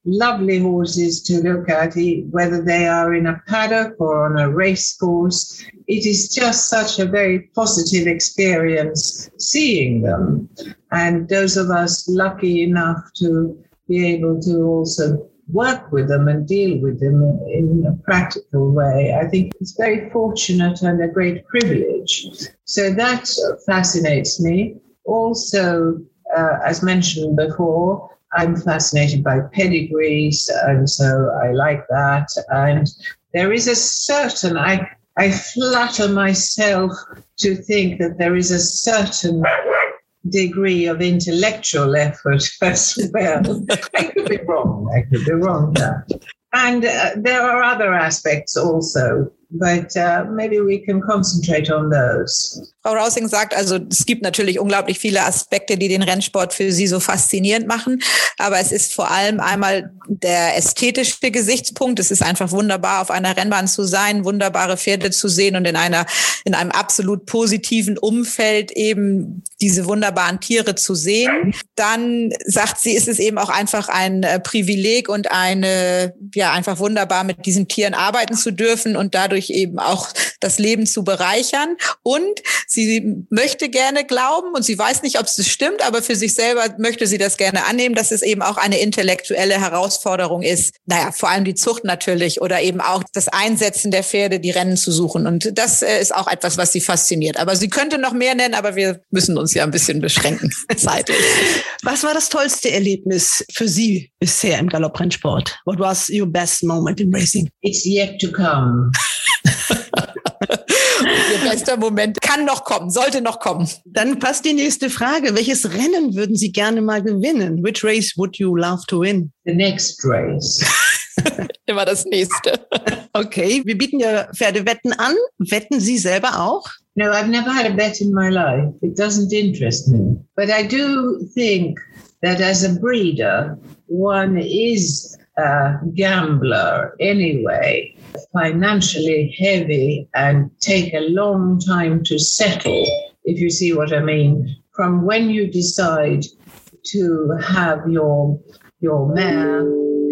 lovely horses to look at, e- whether they are in a paddock or on a race course. It is just such a very positive experience seeing them. And those of us lucky enough to be able to also work with them and deal with them in a practical way. I think it's very fortunate and a great privilege. So that fascinates me. Also, uh, as mentioned before, I'm fascinated by pedigrees, and so I like that. And there is a certain, I, I flatter myself to think that there is a certain degree of intellectual effort as well. I could be wrong. I could be wrong there. And uh, there are other aspects also, but uh, maybe we can concentrate on those. Frau Rausing sagt also, es gibt natürlich unglaublich viele Aspekte, die den Rennsport für sie so faszinierend machen. Aber es ist vor allem einmal der ästhetische Gesichtspunkt. Es ist einfach wunderbar, auf einer Rennbahn zu sein, wunderbare Pferde zu sehen und in einer, in einem absolut positiven Umfeld eben diese wunderbaren Tiere zu sehen. Dann sagt sie, ist es eben auch einfach ein äh, Privileg und eine, ja, einfach wunderbar mit diesen Tieren arbeiten zu dürfen und dadurch eben auch das Leben zu bereichern. Und sie möchte gerne glauben und sie weiß nicht, ob es stimmt, aber für sich selber möchte sie das gerne annehmen, dass es eben auch eine intellektuelle Herausforderung ist. Naja, vor allem die Zucht natürlich oder eben auch das Einsetzen der Pferde, die Rennen zu suchen. Und das äh, ist auch etwas, was sie fasziniert. Aber sie könnte noch mehr nennen, aber wir müssen uns ja ein bisschen beschränken zeitlich. Was war das tollste Erlebnis für Sie bisher im Galopprennsport? What was your best moment in racing? It's yet to come. Ihr bester Moment kann noch kommen, sollte noch kommen. Dann passt die nächste Frage. Welches Rennen würden Sie gerne mal gewinnen? Which race would you love to win? The next race. Immer das nächste. Okay, wir bieten ja Pferdewetten an. Wetten Sie selber auch? No, I've never had a bet in my life. It doesn't interest me. But I do think that as a breeder, one is a gambler anyway, financially heavy and take a long time to settle, if you see what I mean. From when you decide to have your your mare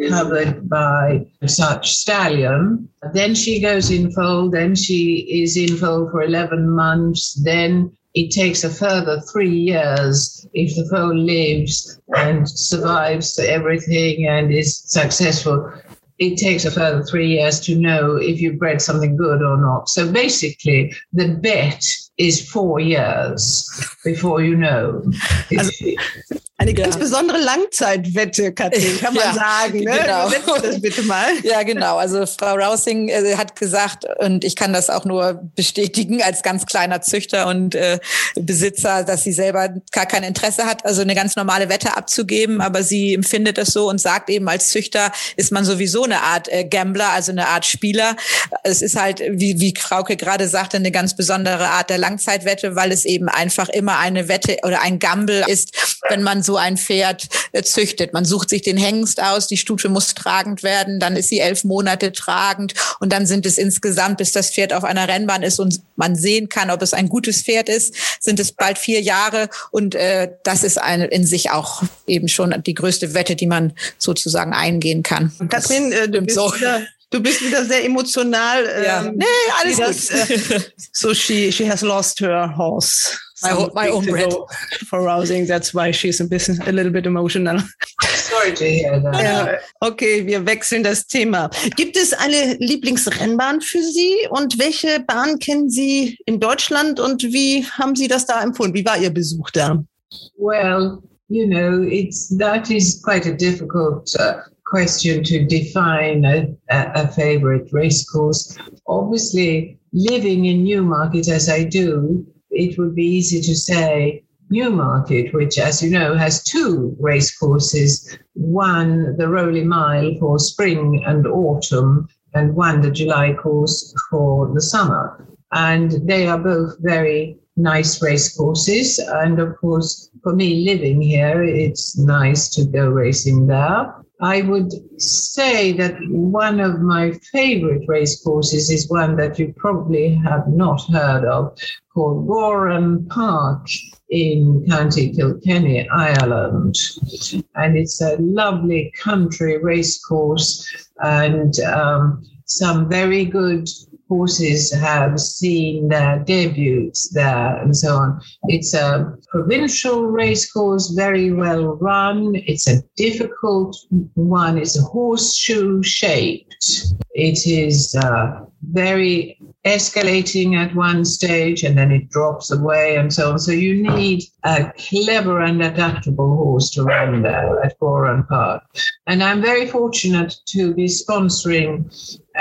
covered by such stallion. Then she goes in foal, then she is in foal for 11 months, then it takes a further three years if the foal lives and survives everything and is successful. It takes a further three years to know if you've bred something good or not. So basically, the bet is four years before you know. Eine ganz besondere Langzeitwette, Katrin, kann man Ja, sagen. Ne? genau. Das bitte mal. Ja, genau. Also Frau Rausing äh, hat gesagt, und ich kann das auch nur bestätigen als ganz kleiner Züchter und äh, Besitzer, dass sie selber gar kein Interesse hat, also eine ganz normale Wette abzugeben, aber sie empfindet es so und sagt eben, als Züchter ist man sowieso eine Art äh, Gambler, also eine Art Spieler. Es ist halt, wie, wie Frauke gerade sagte, eine ganz besondere Art der Langzeitwette, weil es eben einfach immer eine Wette oder ein Gamble ist, wenn man so ein Pferd äh, züchtet. Man sucht sich den Hengst aus, die Stute muss tragend werden, dann ist sie elf Monate tragend und dann sind es insgesamt, bis das Pferd auf einer Rennbahn ist und man sehen kann, ob es ein gutes Pferd ist, sind es bald vier Jahre und äh, das ist eine, in sich auch eben schon die größte Wette, die man sozusagen eingehen kann. Katrin, äh, du, bist so. wieder, du bist wieder sehr emotional. Ja. ähm, Nee, alles das, gut. äh, so she, she has lost her horse. My ho- my own bread. For rousing, that's why she's a, bisschen, a little bit emotional. Sorry to hear that. Ja, okay, wir wechseln das Thema. Gibt es eine Lieblingsrennbahn für Sie und welche Bahn kennen Sie in Deutschland und wie haben Sie das da empfunden? Wie war Ihr Besuch da? Well, you know, it's that is quite a difficult uh, question to define a, a, favorite race course. Obviously, living in Newmarket as I do, it would be easy to say Newmarket, which, as you know, has two race courses one, the Rowley Mile for spring and autumn, and one, the July course for the summer. And they are both very nice race courses. And of course, for me living here, it's nice to go racing there. I would say that one of my favorite race courses is one that you probably have not heard of called Warren Park in County Kilkenny, Ireland. And it's a lovely country race course and um, some very good horses have seen their debuts there and so on. It's a provincial racecourse, very well run. It's a difficult one. It's a horseshoe shaped. It is uh, very escalating at one stage and then it drops away and so on. So you need a clever and adaptable horse to run there at Goran Park. And I'm very fortunate to be sponsoring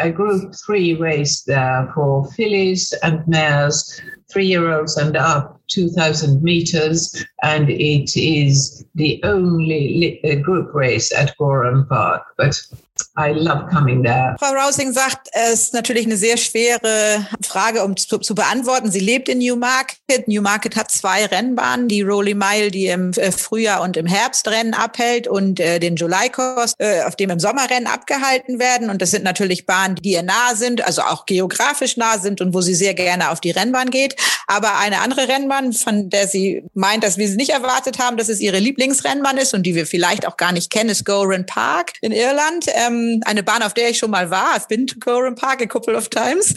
a group three race there for fillies and mares, three year olds and up, 2000 meters. And it is the only group race at Goran Park. But I love coming there. Frau Rousing sagt, es ist natürlich eine sehr schwere Frage, um zu, zu, beantworten. Sie lebt in Newmarket. Newmarket hat zwei Rennbahnen, die Rolly Mile, die im äh, Frühjahr und im Herbst Rennen abhält und äh, den July Course, äh, auf dem im Sommerrennen abgehalten werden. Und das sind natürlich Bahnen, die ihr nahe sind, also auch geografisch nahe sind und wo sie sehr gerne auf die Rennbahn geht. Aber eine andere Rennbahn, von der sie meint, dass wir sie nicht erwartet haben, dass es ihre Lieblingsrennbahn ist und die wir vielleicht auch gar nicht kennen, ist Goran Park in Irland. Ähm, eine Bahn, auf der ich schon mal war. I've been to Coram Park a couple of times.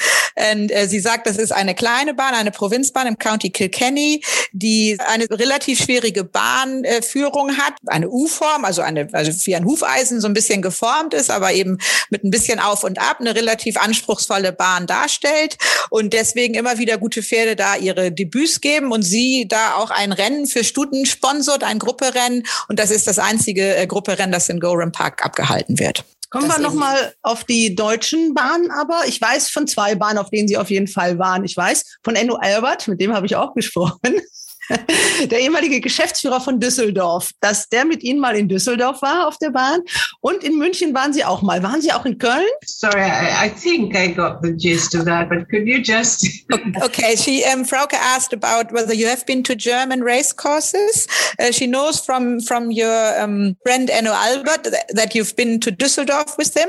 Und äh, sie sagt, das ist eine kleine Bahn, eine Provinzbahn im County Kilkenny, die eine relativ schwierige Bahnführung äh, hat. Eine U-Form, also eine, also wie ein Hufeisen so ein bisschen geformt ist, aber eben mit ein bisschen auf und ab eine relativ anspruchsvolle Bahn darstellt und deswegen immer wieder gute Pferde da ihre Debüts geben und sie da auch ein Rennen für Stuten sponsort, ein Grupperennen und das ist das einzige äh, Grupperennen, das in Gorham Park abgehalten wird. Kommen das wir nochmal auf die deutschen Bahnen aber. Ich weiß von zwei Bahnen, auf denen Sie auf jeden Fall waren. Ich weiß von Enno Albert, mit dem habe ich auch gesprochen. der ehemalige Geschäftsführer von Düsseldorf, dass der mit Ihnen mal in Düsseldorf war auf der Bahn und in München waren Sie auch mal. Waren Sie auch in Köln? Sorry, I, I think I got the gist of that, but could you just? okay, she um, Frauke asked about whether you have been to German race courses. Uh, she knows from from your um, friend Enno Albert that, that, you've been to Düsseldorf with him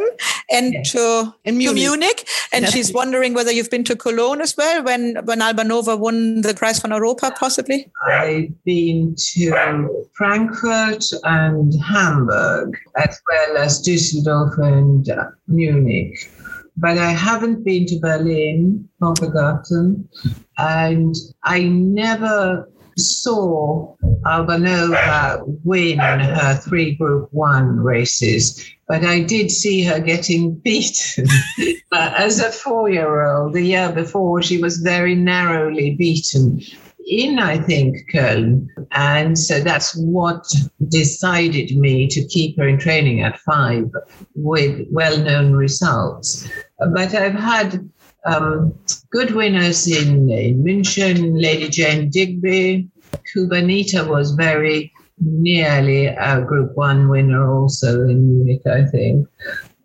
and yes. to, in Munich. to Munich, and yes. she's wondering whether you've been to Cologne as well when when Albanova won the Prize von Europa, possibly. I've been to Frankfurt and Hamburg, as well as Düsseldorf and Munich. But I haven't been to Berlin, Hofegarten, and I never saw Albanova win her three Group One races, but I did see her getting beaten uh, as a four-year-old. The year before, she was very narrowly beaten in, I think, Köln. And so that's what decided me to keep her in training at five with well known results. But I've had um, good winners in, in München, Lady Jane Digby. Kubanita was very nearly a Group One winner also in Munich, I think.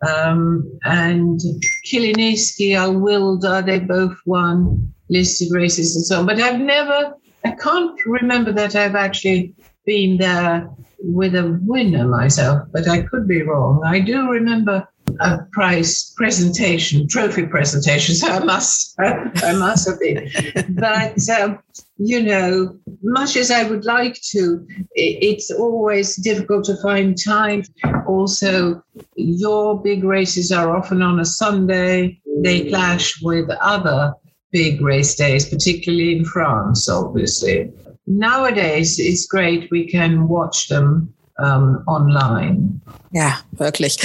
Um, and Kiliniski, Alwilda, they both won listed races and so on. But I've never, I can't remember that I've actually been there with a winner myself, but I could be wrong. I do remember a prize presentation, trophy presentation, so I must, I must have been. but, um, you know, much as I would like to, it's always difficult to find time. Also, your big races are often on a Sunday. They clash with other big race days, particularly in France, obviously. Nowadays, it's great. We can watch them um, online. Ja, wirklich.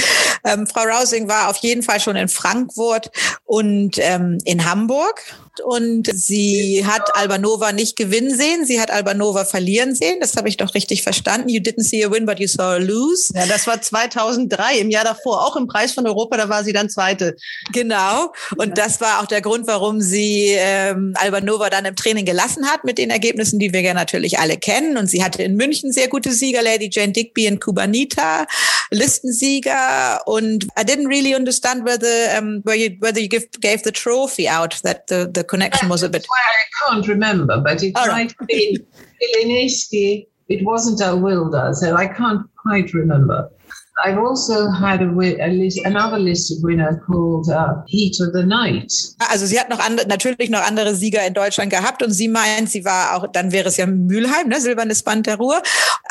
Ähm, Frau Rousing war auf jeden Fall schon in Frankfurt und ähm, in Hamburg und sie hat Albanova nicht gewinnen sehen, sie hat Albanova verlieren sehen. Das habe ich doch richtig verstanden. You didn't see a win, but you saw a lose. Ja, das war 2003, im Jahr davor, auch im Preis von Europa, da war sie dann Zweite. Genau. Und das war auch der Grund, warum sie ähm, Albanova dann im Training gelassen hat mit den Ergebnissen, die wir ja natürlich alle kennen. Und sie hatte in München sehr gute Sieger, Lady Jane Digby und Kubanita, Listensieger. Und I didn't really understand whether um, whether you, whether you give, gave the trophy out. That the, the connection was a bit. I can't remember, but it All might right. have been It wasn't Wilder, so I can't quite remember. I've also had a, a list, another listed winner called uh, Heat of the Night. Also sie hat noch andere, natürlich noch andere Sieger in Deutschland gehabt und sie meint, sie war auch, dann wäre es ja Mülheim, ne, silbernes Band der Ruhr.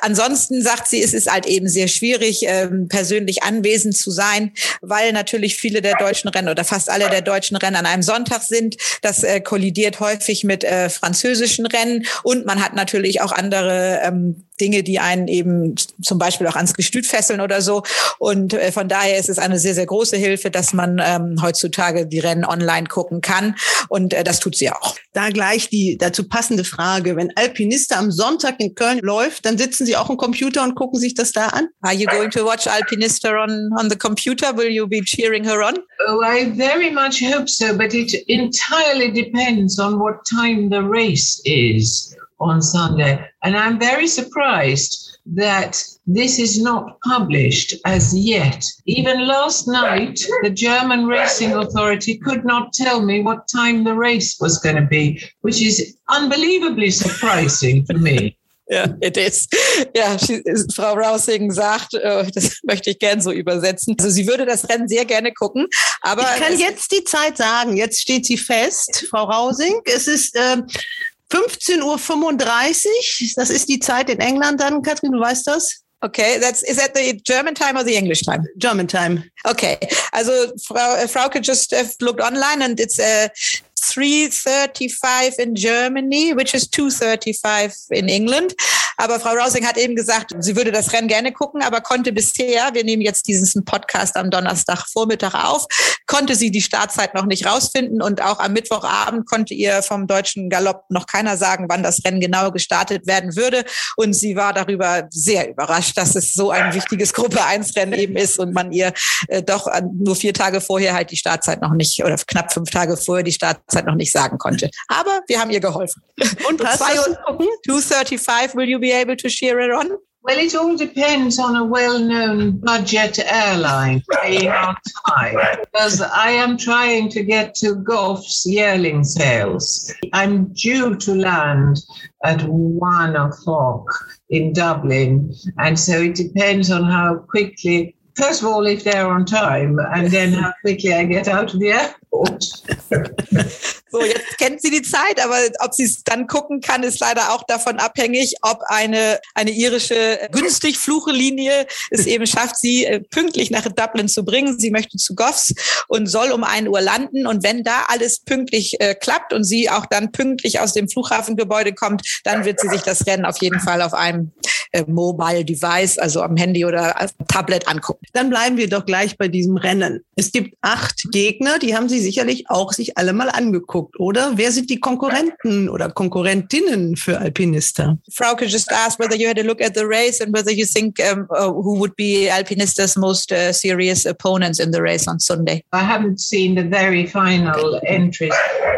Ansonsten sagt sie, es ist halt eben sehr schwierig, ähm, persönlich anwesend zu sein, weil natürlich viele der deutschen Rennen oder fast alle der deutschen Rennen an einem Sonntag sind. Das äh, kollidiert häufig mit äh, französischen Rennen und man hat natürlich auch andere ähm, Dinge, die einen eben zum Beispiel auch ans Gestüt fesseln oder so. Und äh, von daher ist es eine sehr, sehr große Hilfe, dass man ähm, heutzutage die Rennen online gucken kann. Und äh, das tut sie auch. Da gleich die dazu passende Frage. Wenn Alpinista am Sonntag in Köln läuft, dann sitzen Sie auch am Computer und gucken sich das da an? Are you going to watch Alpinista on, on the computer? Will you be cheering her on? Oh, I very much hope so, but it entirely depends on what time the race is on Sunday. And I'm very surprised that this is not published as yet. Even last night, the German Racing Authority could not tell me what time the race was going to be, which is unbelievably surprising for me. Ja, it is. Ja, she, Frau Rousing sagt, äh, das möchte ich gern so übersetzen. Also sie würde das Rennen sehr gerne gucken, aber Ich kann es- jetzt die Zeit sagen. Jetzt steht sie fest, Frau Rausing. Es ist äh, 15.35 Uhr. Das ist die Zeit in England dann. Katrin, du weißt das? okay, that's is that the German time or the English time? German Time. Okay, also Frau äh, Frauke just uh, looked online and it's uh, 3.35 in Germany, which is 2.35 in England. Aber Frau Rousing hat eben gesagt, sie würde das Rennen gerne gucken, aber konnte bisher, wir nehmen jetzt diesen Podcast am Donnerstagvormittag auf, konnte sie die Startzeit noch nicht rausfinden und auch am Mittwochabend konnte ihr vom deutschen Galopp noch keiner sagen, wann das Rennen genau gestartet werden würde. Und sie war darüber sehr überrascht, dass es so ein wichtiges Gruppe 1 Rennen eben ist und man ihr äh, doch an, nur vier Tage vorher halt die Startzeit noch nicht oder knapp fünf Tage vorher die Startzeit noch nicht sagen konnte. Aber wir haben ihr geholfen. Und hast Zwei du Uhr- 235, will you be able to cheer it on? Well, it all depends on a well known budget airline paying on time. Because I am trying to get to Goff's yearling sales. I'm due to land at one o'clock in Dublin. And so it depends on how quickly, first of all, if they're on time, and then how quickly I get out of the airport. So, jetzt kennt sie die Zeit, aber ob sie es dann gucken kann, ist leider auch davon abhängig, ob eine, eine irische günstig Fluchelinie es eben schafft, sie äh, pünktlich nach Dublin zu bringen. Sie möchte zu Goffs und soll um 1 Uhr landen. Und wenn da alles pünktlich äh, klappt und sie auch dann pünktlich aus dem Flughafengebäude kommt, dann wird sie sich das Rennen auf jeden Fall auf einem äh, Mobile Device, also am Handy oder Tablet angucken. Dann bleiben wir doch gleich bei diesem Rennen. Es gibt acht Gegner, die haben Sie sicherlich auch sich alle mal angeguckt, oder? Wer sind die Konkurrenten oder Konkurrentinnen für Alpinista? Frauke just asked whether you had a look at the race and whether you think um, uh, who would be Alpinista's most uh, serious opponents in the race on Sunday. I haven't seen the very final entries.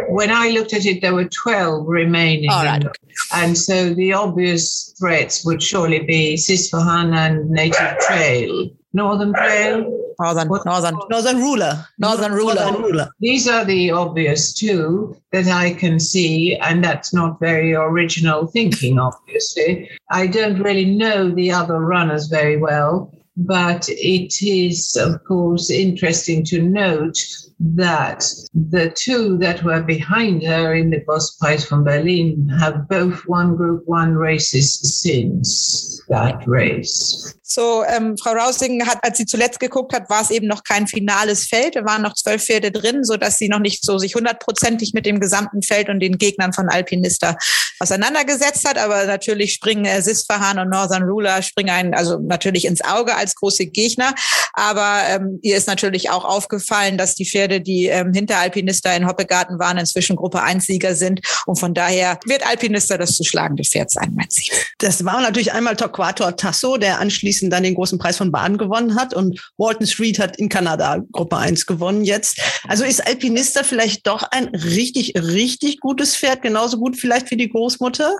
When I looked at it, there were 12 remaining. All right. And, and so the obvious threats would surely be Sisfahan and Native Trail. Northern Trail? Northern, Northern. Northern Ruler. Northern Ruler. These are the obvious two that I can see, and that's not very original thinking, obviously. I don't really know the other runners very well, but it is, of course, interesting to note that the two that were behind her in the Boss Prize from Berlin have both won Group One races since that race. So, ähm, Frau Rausing hat, als sie zuletzt geguckt hat, war es eben noch kein finales Feld. Da waren noch zwölf Pferde drin, so dass sie noch nicht so sich hundertprozentig mit dem gesamten Feld und den Gegnern von Alpinista auseinandergesetzt hat. Aber natürlich springen äh, Sisfahan und Northern Ruler springen einen, also natürlich ins Auge als große Gegner. Aber ähm, ihr ist natürlich auch aufgefallen, dass die Pferde, die ähm, hinter Alpinista in Hoppegarten waren, inzwischen Gruppe 1-Sieger sind. Und von daher wird Alpinista das zu schlagende Pferd sein, mein Ziel. Das war natürlich einmal Torquato Tasso, der anschließend dann den großen Preis von Baden gewonnen hat. Und Walton Street hat in Kanada Gruppe 1 gewonnen jetzt. Also ist Alpinista vielleicht doch ein richtig, richtig gutes Pferd, genauso gut vielleicht wie die Großmutter?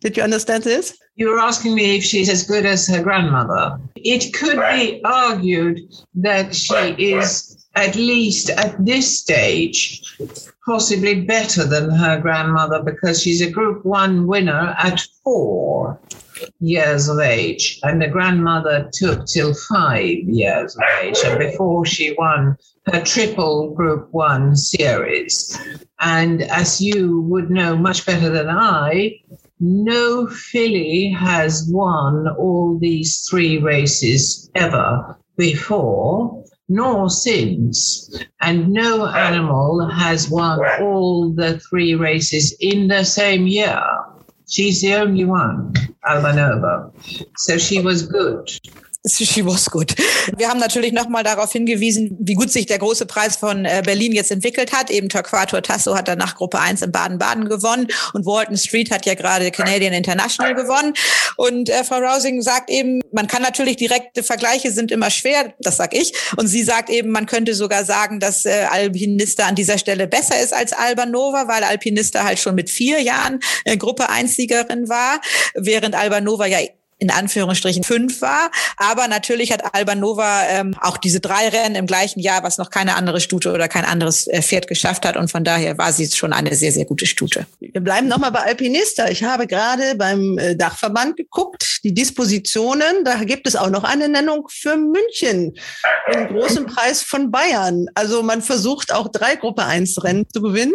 Did you understand this? You were asking me if she's as good as her grandmother. It could be argued that she is, at least at this stage, possibly better than her grandmother because she's a Group 1 winner at four years of age, and the grandmother took till five years of age, and before she won her triple Group 1 series. And as you would know much better than I, no filly has won all these three races ever before nor since. And no animal has won all the three races in the same year. She's the only one, Albanova. So she was good. She was good. Wir haben natürlich nochmal darauf hingewiesen, wie gut sich der große Preis von äh, Berlin jetzt entwickelt hat. Eben Torquato Tasso hat danach Gruppe 1 in Baden-Baden gewonnen und Walton Street hat ja gerade Canadian International gewonnen. Und äh, Frau Rousing sagt eben, man kann natürlich direkte Vergleiche sind immer schwer, das sag ich. Und sie sagt eben, man könnte sogar sagen, dass äh, Alpinista an dieser Stelle besser ist als Albanova, weil Alpinista halt schon mit vier Jahren äh, Gruppe 1-Siegerin war, während Albanova ja in Anführungsstrichen fünf war. Aber natürlich hat Albanova ähm, auch diese drei Rennen im gleichen Jahr, was noch keine andere Stute oder kein anderes äh, Pferd geschafft hat. Und von daher war sie schon eine sehr, sehr gute Stute. Wir bleiben nochmal bei Alpinista. Ich habe gerade beim äh, Dachverband geguckt, die Dispositionen. Da gibt es auch noch eine Nennung für München, den großen Preis von Bayern. Also man versucht auch drei Gruppe 1 Rennen zu gewinnen.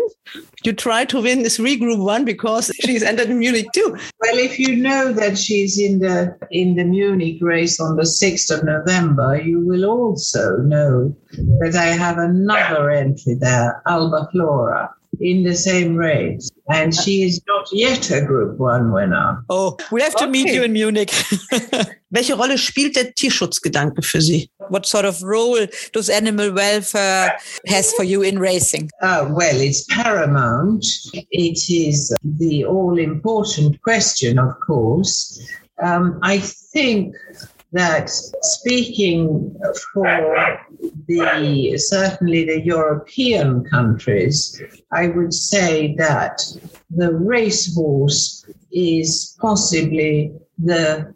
You try to win three Group 1 because she's entered in Munich too. Well, if you know that she's in the in the Munich race on the 6th of November, you will also know that I have another entry there, Alba Flora, in the same race. And she is not yet a Group One winner. Oh, we have to okay. meet you in Munich. Welche Rolle spielt der Tierschutzgedanke für Sie? What sort of role does animal welfare has for you in racing? Uh, well, it's paramount. It is the all important question, of course. Um, I think that speaking for the certainly the European countries, I would say that the racehorse is possibly the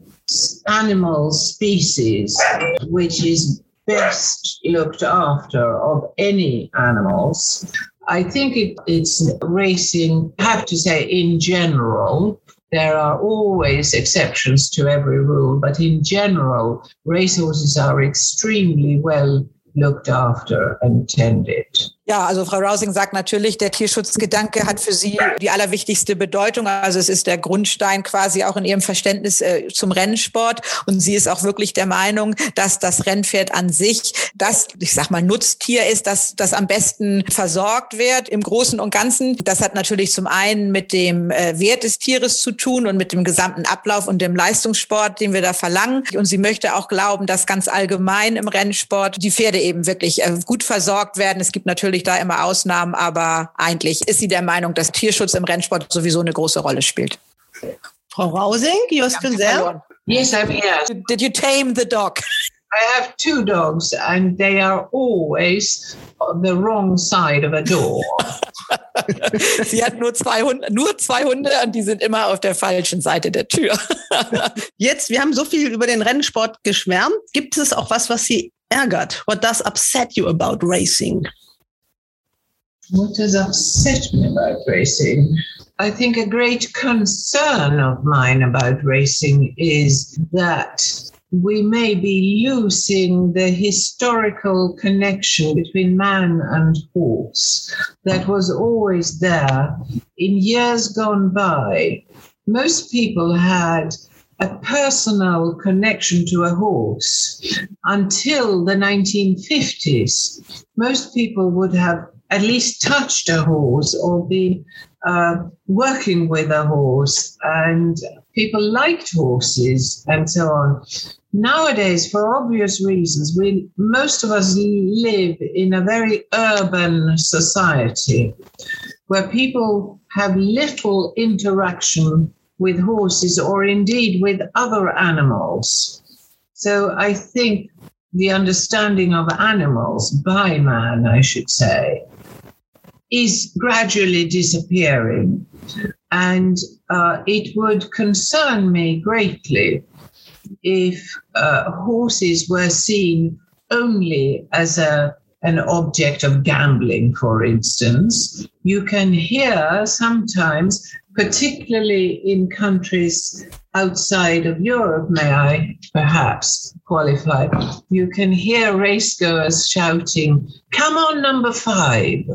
animal species which is best looked after of any animals. I think it, it's racing, I have to say, in general, there are always exceptions to every rule, but in general, racehorses are extremely well looked after and tended. Ja, also Frau Rousing sagt natürlich, der Tierschutzgedanke hat für sie die allerwichtigste Bedeutung. Also es ist der Grundstein quasi auch in ihrem Verständnis äh, zum Rennsport. Und sie ist auch wirklich der Meinung, dass das Rennpferd an sich das, ich sag mal, Nutztier ist, das, das am besten versorgt wird im Großen und Ganzen. Das hat natürlich zum einen mit dem äh, Wert des Tieres zu tun und mit dem gesamten Ablauf und dem Leistungssport, den wir da verlangen. Und sie möchte auch glauben, dass ganz allgemein im Rennsport die Pferde eben wirklich äh, gut versorgt werden. Es gibt natürlich natürlich da immer Ausnahmen, aber eigentlich ist sie der Meinung, dass Tierschutz im Rennsport sowieso eine große Rolle spielt. Frau Rausing, you're still there? Yes, I'm here. Did you tame the dog? I have two dogs and they are always on the wrong side of a door. Sie hat nur zwei Hunde, nur zwei Hunde und die sind immer auf der falschen Seite der Tür. Jetzt, wir haben so viel über den Rennsport geschwärmt. Gibt es auch was, was Sie ärgert? What does upset you about racing? What has upset me about racing? I think a great concern of mine about racing is that we may be losing the historical connection between man and horse that was always there. In years gone by, most people had a personal connection to a horse until the 1950s. Most people would have at least touched a horse or been uh, working with a horse, and people liked horses and so on. nowadays, for obvious reasons, we most of us live in a very urban society where people have little interaction with horses or indeed with other animals. So I think the understanding of animals by man, I should say, is gradually disappearing. And uh, it would concern me greatly if uh, horses were seen only as a an object of gambling, for instance. You can hear sometimes, particularly in countries outside of Europe, may I perhaps qualify, you can hear racegoers shouting, Come on, number five.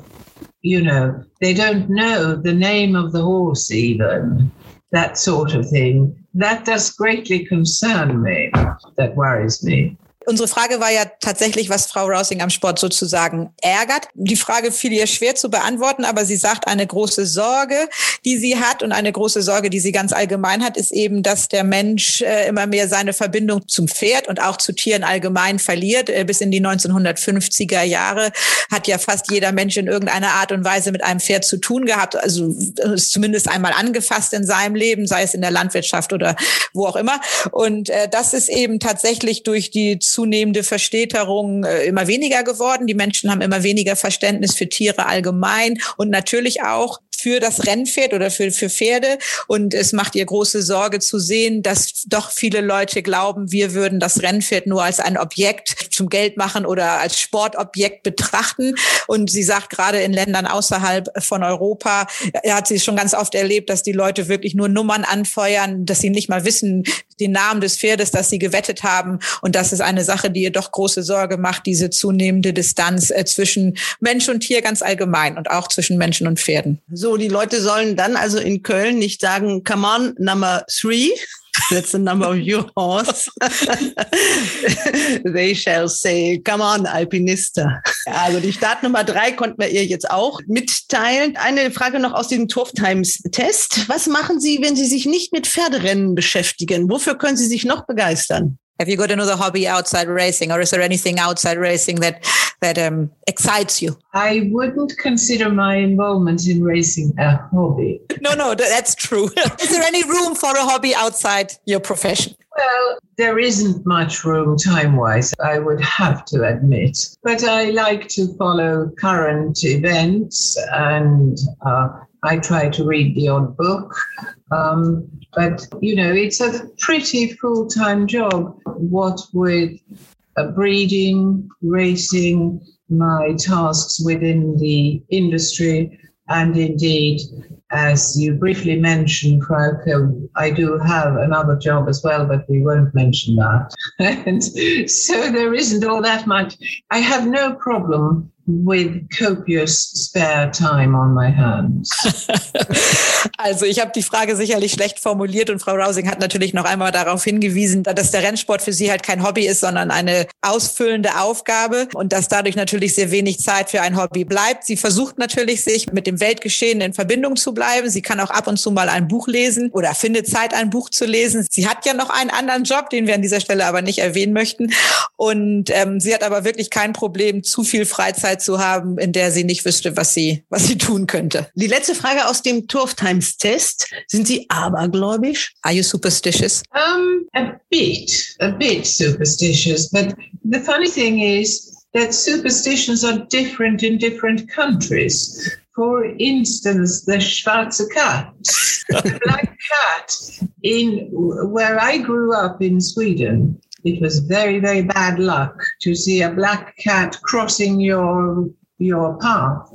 You know, they don't know the name of the horse, even that sort of thing. That does greatly concern me. That worries me. Unsere Frage war ja tatsächlich, was Frau Rousing am Sport sozusagen ärgert. Die Frage fiel ihr schwer zu beantworten, aber sie sagt, eine große Sorge, die sie hat und eine große Sorge, die sie ganz allgemein hat, ist eben, dass der Mensch äh, immer mehr seine Verbindung zum Pferd und auch zu Tieren allgemein verliert. Äh, bis in die 1950er Jahre hat ja fast jeder Mensch in irgendeiner Art und Weise mit einem Pferd zu tun gehabt, also ist zumindest einmal angefasst in seinem Leben, sei es in der Landwirtschaft oder wo auch immer. Und äh, das ist eben tatsächlich durch die zunehmende Verstädterung äh, immer weniger geworden. Die Menschen haben immer weniger Verständnis für Tiere allgemein und natürlich auch für das Rennpferd oder für, für Pferde. Und es macht ihr große Sorge zu sehen, dass doch viele Leute glauben, wir würden das Rennpferd nur als ein Objekt zum Geld machen oder als Sportobjekt betrachten. Und sie sagt, gerade in Ländern außerhalb von Europa hat sie schon ganz oft erlebt, dass die Leute wirklich nur Nummern anfeuern, dass sie nicht mal wissen, den Namen des Pferdes, das sie gewettet haben. Und das ist eine Sache, die ihr doch große Sorge macht, diese zunehmende Distanz äh, zwischen Mensch und Tier ganz allgemein und auch zwischen Menschen und Pferden. So, die Leute sollen dann also in Köln nicht sagen, come on, number three. That's the number of your horse. They shall say, come on, Alpinista. Also die Startnummer drei konnten wir ihr jetzt auch mitteilen. Eine Frage noch aus dem Turf Times Test. Was machen Sie, wenn Sie sich nicht mit Pferderennen beschäftigen? Wofür können Sie sich noch begeistern? Have you got another hobby outside racing, or is there anything outside racing that that um, excites you? I wouldn't consider my involvement in racing a hobby. No, no, that's true. is there any room for a hobby outside your profession? Well, there isn't much room time wise, I would have to admit. But I like to follow current events and uh, I try to read the odd book. Um, but, you know, it's a pretty full time job, what with uh, breeding, racing, my tasks within the industry, and indeed, as you briefly mentioned, Frauke, I do have another job as well, but we won't mention that. and so there isn't all that much. I have no problem with copious spare time on my hands. also ich habe die Frage sicherlich schlecht formuliert und Frau Rousing hat natürlich noch einmal darauf hingewiesen, dass der Rennsport für sie halt kein Hobby ist, sondern eine ausfüllende Aufgabe und dass dadurch natürlich sehr wenig Zeit für ein Hobby bleibt. Sie versucht natürlich, sich mit dem Weltgeschehen in Verbindung zu bleiben. Sie kann auch ab und zu mal ein Buch lesen oder findet Zeit, ein Buch zu lesen. Sie hat ja noch einen anderen Job, den wir an dieser Stelle aber nicht erwähnen möchten. Und ähm, sie hat aber wirklich kein Problem, zu viel Freizeit zu haben, in der sie nicht wüsste, was sie, was sie tun könnte. Die letzte Frage aus dem Turf Times Test. Sind Sie abergläubisch? Are you superstitious? Um, a bit, a bit superstitious. But the funny thing is that superstitions are different in different countries. For instance, the Schwarze Kat, the black cat, in where I grew up in Sweden, it was very, very bad luck to see a black cat crossing your your path.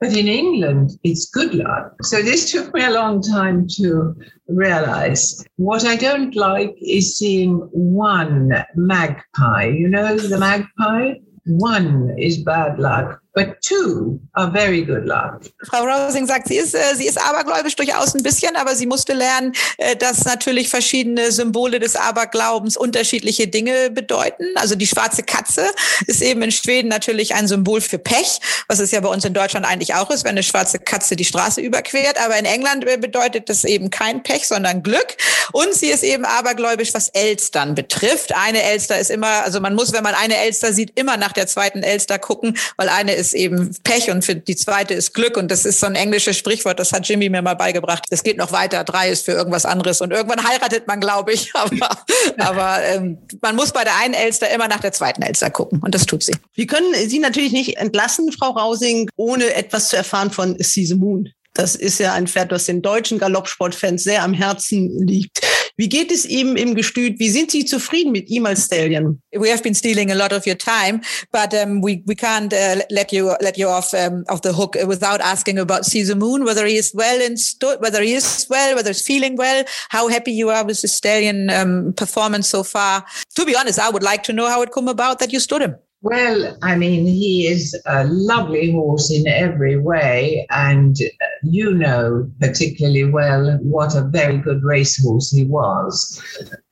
But in England, it's good luck. So this took me a long time to realize. What I don't like is seeing one magpie. You know the magpie? One is bad luck, but two are very good luck. Frau Rosing sagt, sie ist, äh, sie ist abergläubisch durchaus ein bisschen, aber sie musste lernen, äh, dass natürlich verschiedene Symbole des Aberglaubens unterschiedliche Dinge bedeuten. Also die schwarze Katze ist eben in Schweden natürlich ein Symbol für Pech, was es ja bei uns in Deutschland eigentlich auch ist, wenn eine schwarze Katze die Straße überquert. Aber in England äh, bedeutet das eben kein Pech, sondern Glück. Und sie ist eben abergläubisch, was Elstern betrifft. Eine Elster ist immer, also man muss, wenn man eine Elster sieht, immer nach der zweiten Elster gucken, weil eine ist eben Pech und für die zweite ist Glück. Und das ist so ein englisches Sprichwort, das hat Jimmy mir mal beigebracht. Es geht noch weiter. Drei ist für irgendwas anderes. Und irgendwann heiratet man, glaube ich. Aber, aber ähm, man muss bei der einen Elster immer nach der zweiten Elster gucken. Und das tut sie. Wir können Sie natürlich nicht entlassen, Frau Rausing, ohne etwas zu erfahren von Season Moon. Das ist ja ein Pferd, das den deutschen Galoppsportfans sehr am Herzen liegt. Wie geht es ihm im Gestüt? Wie sind Sie zufrieden mit ihm als Stallion? We have been stealing a lot of your time, but um, we we can't uh, let you let you off um, off the hook without asking about Caesar Moon, whether he is well in whether he is well, whether he's feeling well, how happy you are with the stallion um, performance so far. To be honest, I would like to know how it come about that you stood him. Well, I mean, he is a lovely horse in every way, and you know particularly well what a very good racehorse he was.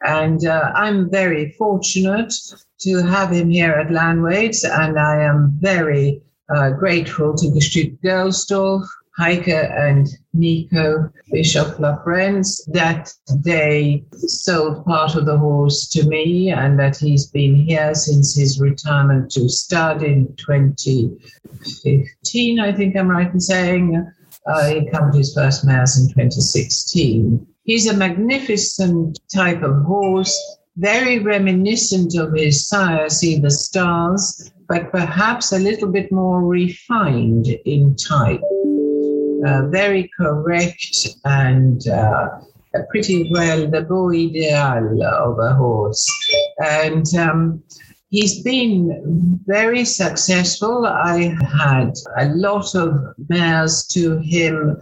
And uh, I'm very fortunate to have him here at Landwaits, and I am very uh, grateful to Gestüt Girlsdorf Heike and Nico Bishop LaFrance that they sold part of the horse to me and that he's been here since his retirement to stud in 2015, I think I'm right in saying. Uh, he covered his first mares in 2016. He's a magnificent type of horse, very reminiscent of his sire, See the Stars, but perhaps a little bit more refined in type uh, very correct and uh, pretty well the beau ideal of a horse. And um, he's been very successful. I had a lot of mares to him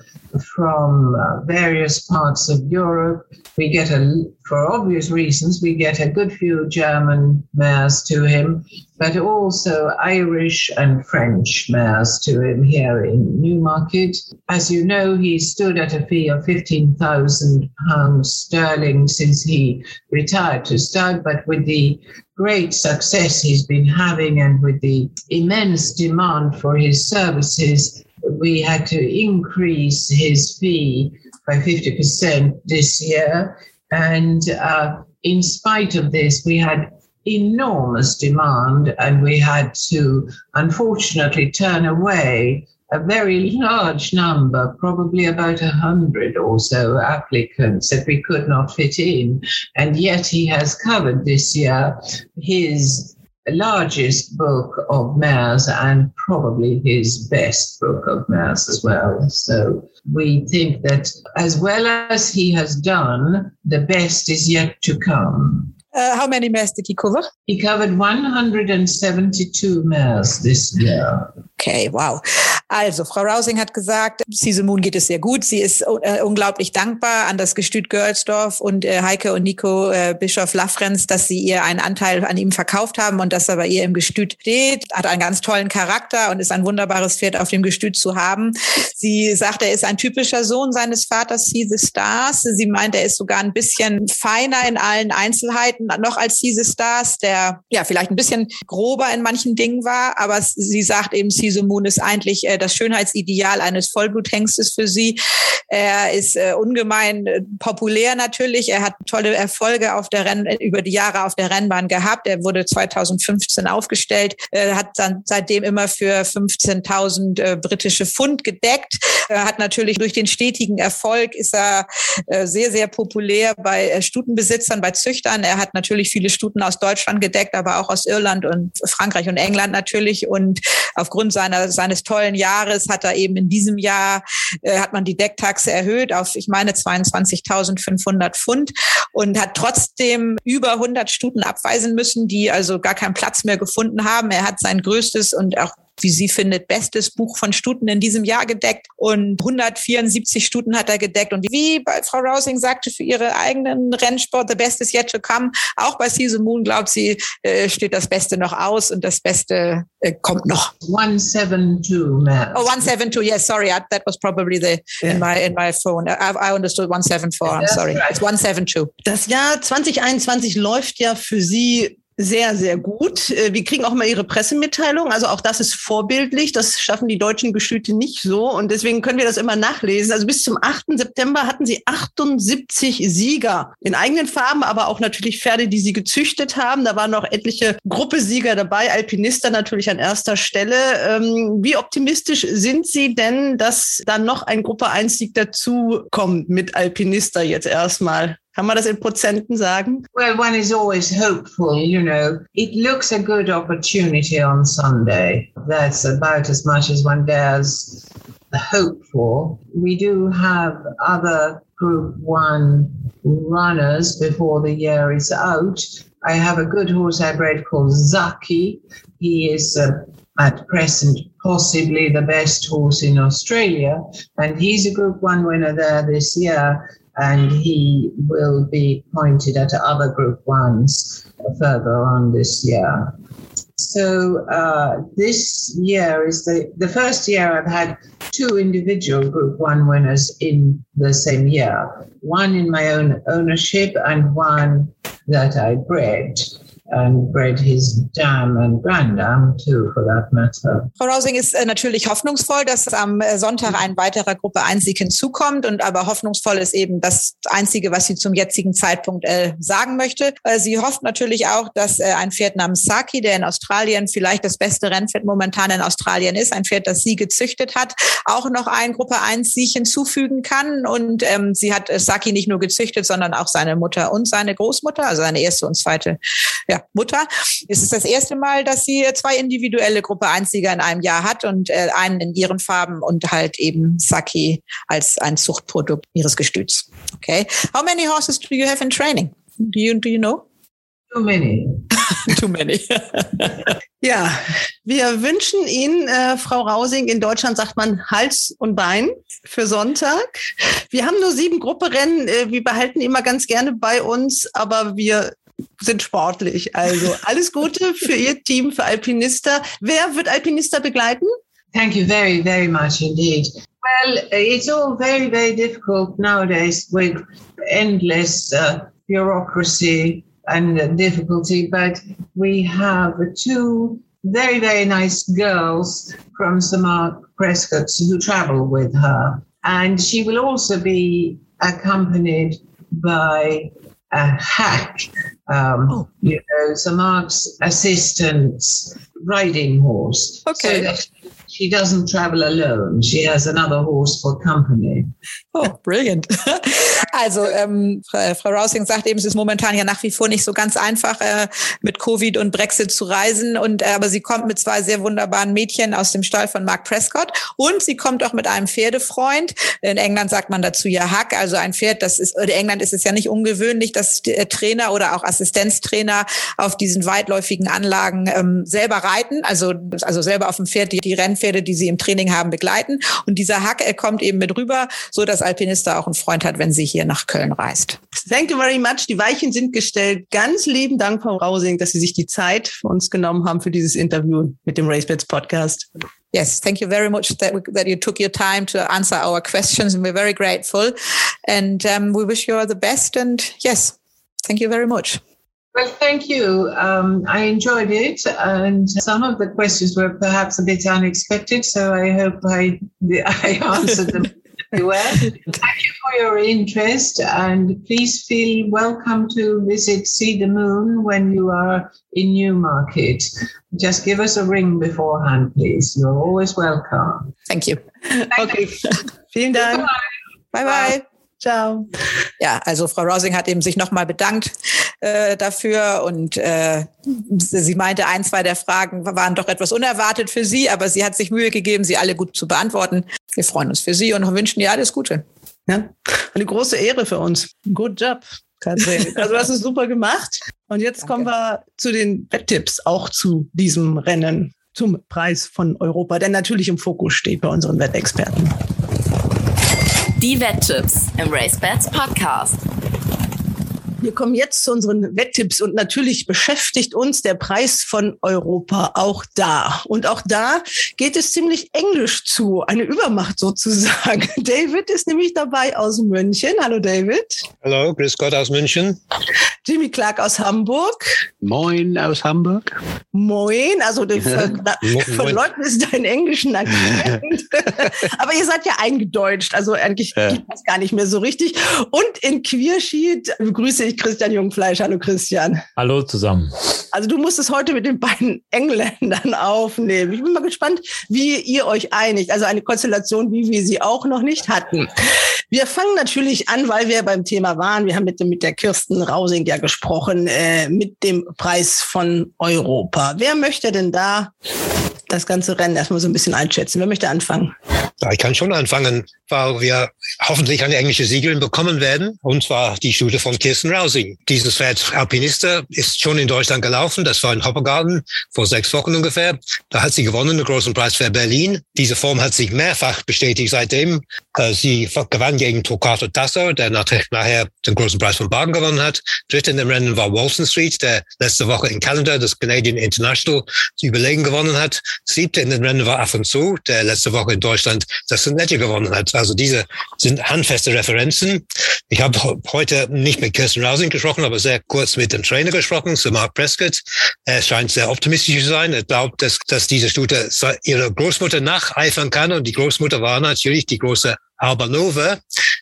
from uh, various parts of Europe. We get a, for obvious reasons, we get a good few German mares to him, but also Irish and French mares to him here in Newmarket. As you know, he stood at a fee of £15,000 sterling since he retired to stud, but with the great success he's been having and with the immense demand for his services, we had to increase his fee by 50% this year. And uh, in spite of this, we had enormous demand and we had to unfortunately turn away a very large number, probably about a hundred or so applicants that we could not fit in. And yet he has covered this year his largest book of mares and probably his best book of mares as well. So we think that as well as he has done, the best is yet to come. Uh, how many mares did he cover? He covered 172 mares this year. Okay, wow. Also, Frau Rousing hat gesagt, Cecil Moon geht es sehr gut. Sie ist äh, unglaublich dankbar an das Gestüt Görlsdorf und äh, Heike und Nico äh, Bischof Lafrenz, dass sie ihr einen Anteil an ihm verkauft haben und dass er bei ihr im Gestüt steht. Hat einen ganz tollen Charakter und ist ein wunderbares Pferd auf dem Gestüt zu haben. Sie sagt, er ist ein typischer Sohn seines Vaters, the Stars. Sie meint, er ist sogar ein bisschen feiner in allen Einzelheiten noch als the Stars, der ja vielleicht ein bisschen grober in manchen Dingen war, aber sie sagt eben, the Moon ist eigentlich äh, das Schönheitsideal eines Vollbluthengstes für sie. Er ist äh, ungemein äh, populär natürlich. Er hat tolle Erfolge auf der Renn über die Jahre auf der Rennbahn gehabt. Er wurde 2015 aufgestellt, Er hat dann seitdem immer für 15.000 äh, britische Pfund gedeckt. Er hat natürlich durch den stetigen Erfolg ist er äh, sehr sehr populär bei äh, Stutenbesitzern, bei Züchtern. Er hat natürlich viele Stuten aus Deutschland gedeckt, aber auch aus Irland und Frankreich und England natürlich. Und aufgrund seiner seines tollen Jahres hat er eben in diesem Jahr, äh, hat man die Decktaxe erhöht auf, ich meine, 22.500 Pfund und hat trotzdem über 100 Stuten abweisen müssen, die also gar keinen Platz mehr gefunden haben. Er hat sein größtes und auch wie sie findet, bestes Buch von Stuten in diesem Jahr gedeckt und 174 Stuten hat er gedeckt. Und wie bei Frau Rousing sagte, für ihre eigenen Rennsport, the best is yet to come. Auch bei Season Moon glaubt sie, äh, steht das Beste noch aus und das Beste äh, kommt noch. 172, man. Oh, 172, yes, sorry, I, that was probably the, in my, in my phone. I, I understood 174, I'm sorry. right. It's 172. Das Jahr 2021 läuft ja für Sie sehr, sehr gut. Äh, Wir kriegen auch mal Ihre Pressemitteilung. Also auch das ist vorbildlich. Das schaffen die deutschen Gestüte nicht so. Und deswegen können wir das immer nachlesen. Also bis zum 8. September hatten Sie 78 Sieger in eigenen Farben, aber auch natürlich Pferde, die Sie gezüchtet haben. Da waren noch etliche Gruppesieger dabei. Alpinister natürlich an erster Stelle. Ähm, Wie optimistisch sind Sie denn, dass dann noch ein Gruppe 1 Sieg dazu kommt mit Alpinister jetzt erstmal? Kann man das in Prozenten sagen? Well, one is always hopeful, you know. It looks a good opportunity on Sunday. That's about as much as one dares hope for. We do have other Group 1 runners before the year is out. I have a good horse I bred called Zaki. He is uh, at present possibly the best horse in Australia, and he's a Group 1 winner there this year and he will be pointed at other group ones further on this year. So uh, this year is the, the first year I've had two individual group one winners in the same year, one in my own ownership and one that I bred and bred his dam and granddam too, for that matter. Frau Rausing ist äh, natürlich hoffnungsvoll, dass am äh, Sonntag ein weiterer Gruppe 1 Sieg hinzukommt. Und aber hoffnungsvoll ist eben das Einzige, was sie zum jetzigen Zeitpunkt äh, sagen möchte. Äh, sie hofft natürlich auch, dass äh, ein Pferd namens Saki, der in Australien vielleicht das beste Rennpferd momentan in Australien ist, ein Pferd, das sie gezüchtet hat, auch noch ein Gruppe 1 Sieg hinzufügen kann. Und ähm, sie hat Saki nicht nur gezüchtet, sondern auch seine Mutter und seine Großmutter, also seine erste und zweite ja, Mutter. Es ist das erste Mal, dass sie zwei individuelle Gruppe 1-Sieger in einem Jahr hat und äh, einen in ihren Farben und halt eben Saki als ein Zuchtprodukt ihres Gestüts. Okay. How many horses do you have in training? Do you, do you know? Too many. Too many. Ja, wir wünschen Ihnen, äh, Frau Rausing, in Deutschland sagt man Hals und Bein für Sonntag. Wir haben nur sieben Grupperennen. Äh, wir behalten immer ganz gerne bei uns, aber wir sind sportlich. Also alles Gute für Ihr Team, für Alpinista. Wer wird Alpinista begleiten? Thank you very, very much indeed. Well, it's all very, very difficult nowadays with endless uh, bureaucracy and difficulty, but we have two very, very nice girls from St. Mark Prescott who travel with her. And she will also be accompanied by a hack, um, you know. Mark's assistant's riding horse. Okay. So that she doesn't travel alone. She has another horse for company. Oh, brilliant. Also ähm, Frau Rousing sagt eben, es ist momentan ja nach wie vor nicht so ganz einfach, äh, mit Covid und Brexit zu reisen. Und äh, aber sie kommt mit zwei sehr wunderbaren Mädchen aus dem Stall von Mark Prescott und sie kommt auch mit einem Pferdefreund. In England sagt man dazu ja Hack, also ein Pferd. Das ist in England ist es ja nicht ungewöhnlich, dass äh, Trainer oder auch Assistenztrainer auf diesen weitläufigen Anlagen ähm, selber reiten, also also selber auf dem Pferd die, die Rennpferde, die sie im Training haben, begleiten. Und dieser Hack, er kommt eben mit rüber, so dass Alpinista auch einen Freund hat, wenn sie hier nach Köln reist. Thank you very much. Die Weichen sind gestellt. Ganz lieben Dank, Frau Rausing, dass Sie sich die Zeit für uns genommen haben für dieses Interview mit dem RaceBets Podcast. Yes, thank you very much that, we, that you took your time to answer our questions, and we're very grateful. And um, we wish you all the best. And yes, thank you very much. Well, thank you. Um, I enjoyed it, and some of the questions were perhaps a bit unexpected. So I hope I I answered them very well. Thank you for your interest, and please feel welcome to visit See the Moon when you are in Newmarket. Just give us a ring beforehand, please. You're always welcome. Thank you. Okay, vielen Dank. Bye bye. Ciao. Ja, also Frau Rosing hat eben sich nochmal bedankt äh, dafür und äh, sie meinte, ein, zwei der Fragen waren doch etwas unerwartet für sie, aber sie hat sich Mühe gegeben, sie alle gut zu beantworten. Wir freuen uns für sie und wünschen ihr alles Gute. Ja, eine große Ehre für uns. Good job, Katrin. Also du hast es super gemacht. Und jetzt Danke. kommen wir zu den Wetttipps, auch zu diesem Rennen. zum Preis von Europa, der natürlich im Fokus steht bei unseren Wettexperten. Die Wetttipps im RaceBets Podcast. Wir kommen jetzt zu unseren Wetttipps und natürlich beschäftigt uns der Preis von Europa auch da. Und auch da geht es ziemlich englisch zu, eine Übermacht sozusagen. David ist nämlich dabei aus München. Hallo David. Hallo, grüß Gott aus München. Jimmy Clark aus Hamburg. Moin aus Hamburg. Moin, also den von, von Leuten ist dein englischen Akzent. Aber ihr seid ja eingedeutscht, also eigentlich Ja. geht das gar nicht mehr so richtig. Und in Queersheet begrüße ich Christian Jungfleisch. Hallo Christian. Hallo zusammen. Also du musst es heute mit den beiden Engländern aufnehmen. Ich bin mal gespannt, wie ihr euch einigt. Also eine Konstellation, wie wir sie auch noch nicht hatten. Wir fangen natürlich an, weil wir beim Thema waren. Wir haben mit, mit der Kirsten Rausing ja gesprochen, äh, mit dem Preis von Europa. Wer möchte denn da das ganze Rennen erstmal so ein bisschen einschätzen? Wer möchte anfangen? Ja, ich kann schon anfangen, weil wir hoffentlich eine englische Siegerin bekommen werden, und zwar die Studie von Kirsten Rausing. Dieses Pferd Alpinista ist schon in Deutschland gelaufen. Das war in Hoppegarten vor sechs Wochen ungefähr. Da hat sie gewonnen, den großen Preis für Berlin. Diese Form hat sich mehrfach bestätigt seitdem. Äh, Sie gewann gegen Torquato Tasso, der nach- nachher den großen Preis von Baden gewonnen hat. Dritter in dem Rennen war Walton Street, der letzte Woche in Canada das Canadian International zu überlegen gewonnen hat. Siebter in den Rennen war Afonso, der letzte Woche in Deutschland das Ledger gewonnen hat. Also diese sind handfeste Referenzen. Ich habe heute nicht mit Kirsten Rausing gesprochen, aber sehr kurz mit dem Trainer gesprochen, Sir Mark Prescott. Er scheint sehr optimistisch zu sein. Er glaubt, dass, dass diese Stute ihrer Großmutter nacheifern kann. Und die Großmutter war natürlich die große Albanova,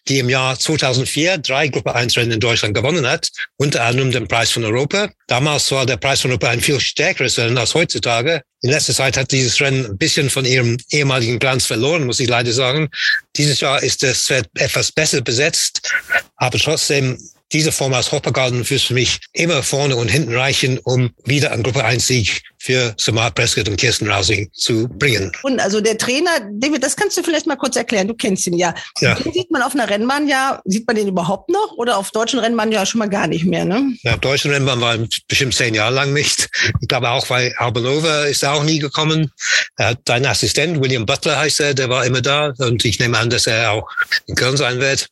die im Jahr 2004 drei Gruppe 1 Rennen in Deutschland gewonnen hat, unter anderem den Preis von Europa. Damals war der Preis von Europa ein viel stärkeres Rennen als heutzutage. In letzter Zeit hat dieses Rennen ein bisschen von ihrem ehemaligen Glanz verloren, muss ich leider sagen. Dieses Jahr ist das etwas besser besetzt, aber trotzdem diese Form aus Hoppergarten wird für mich immer vorne und hinten reichen, um wieder einen Gruppe 1 Sieg für Samar Prescott und Kirsten Rausing zu bringen. Und also der Trainer, David, das kannst du vielleicht mal kurz erklären. Du kennst ihn ja. Ja. Den sieht man auf einer Rennbahn ja, sieht man den überhaupt noch? Oder auf deutschen Rennbahnen ja schon mal gar nicht mehr, ne? Ja, deutschen Rennbahn war bestimmt zehn Jahre lang nicht. Ich glaube auch, weil Albanova ist auch nie gekommen. Er hat dein Assistent, William Butler heißt er, der war immer da. Und ich nehme an, dass er auch in Köln sein wird.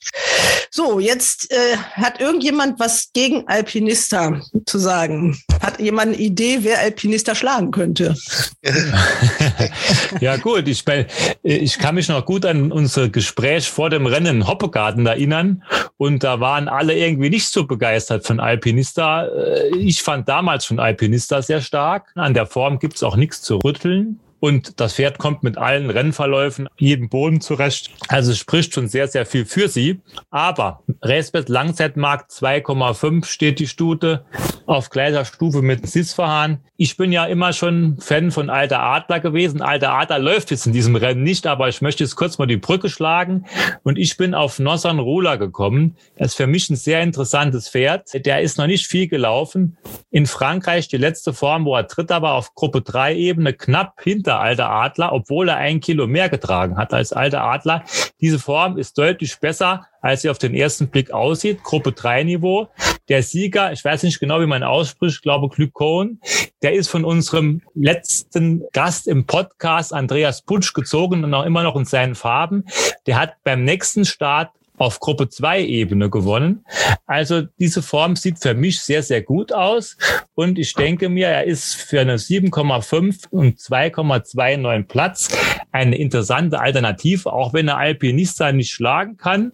So, jetzt äh, hat irgendjemand was gegen Alpinista zu sagen. Hat jemand eine Idee, wer Alpinista schlagen könnte? Ja gut, ich, ich kann mich noch gut an unser Gespräch vor dem Rennen in Hoppegarten erinnern und da waren alle irgendwie nicht so begeistert von Alpinista. Äh, Ich fand damals schon Alpinista sehr stark. An der Form gibt's auch nichts zu rütteln. Und das Pferd kommt mit allen Rennverläufen, jedem Boden zurecht. Also es spricht schon sehr, sehr viel für sie. Aber Racebet Langzeitmarkt 2,5 steht die Stute auf gleicher Stufe mit Sisfahan. Ich bin ja immer schon Fan von Alter Adler gewesen. Alter Adler läuft jetzt in diesem Rennen nicht, aber ich möchte jetzt kurz mal die Brücke schlagen. Und ich bin auf Nossan Rola gekommen. Das ist für mich ein sehr interessantes Pferd. Der ist noch nicht viel gelaufen. In Frankreich die letzte Form, wo er Dritter war, auf Gruppe 3 Ebene, knapp hinter Alter Adler, obwohl er ein Kilo mehr getragen hat als Alter Adler. Diese Form ist deutlich besser, als sie auf den ersten Blick aussieht. Gruppe 3 Niveau. Der Sieger, ich weiß nicht genau, wie man ausspricht, ich glaube Glykon, der ist von unserem letzten Gast im Podcast, Andreas Putsch, gezogen und auch immer noch in seinen Farben. Der hat beim nächsten Start auf Gruppe 2 Ebene gewonnen. Also diese Form sieht für mich sehr, sehr gut aus. Und ich denke mir, er ist für eine 7,5 und 2,29 Platz eine interessante Alternative, auch wenn er Alpinista nicht schlagen kann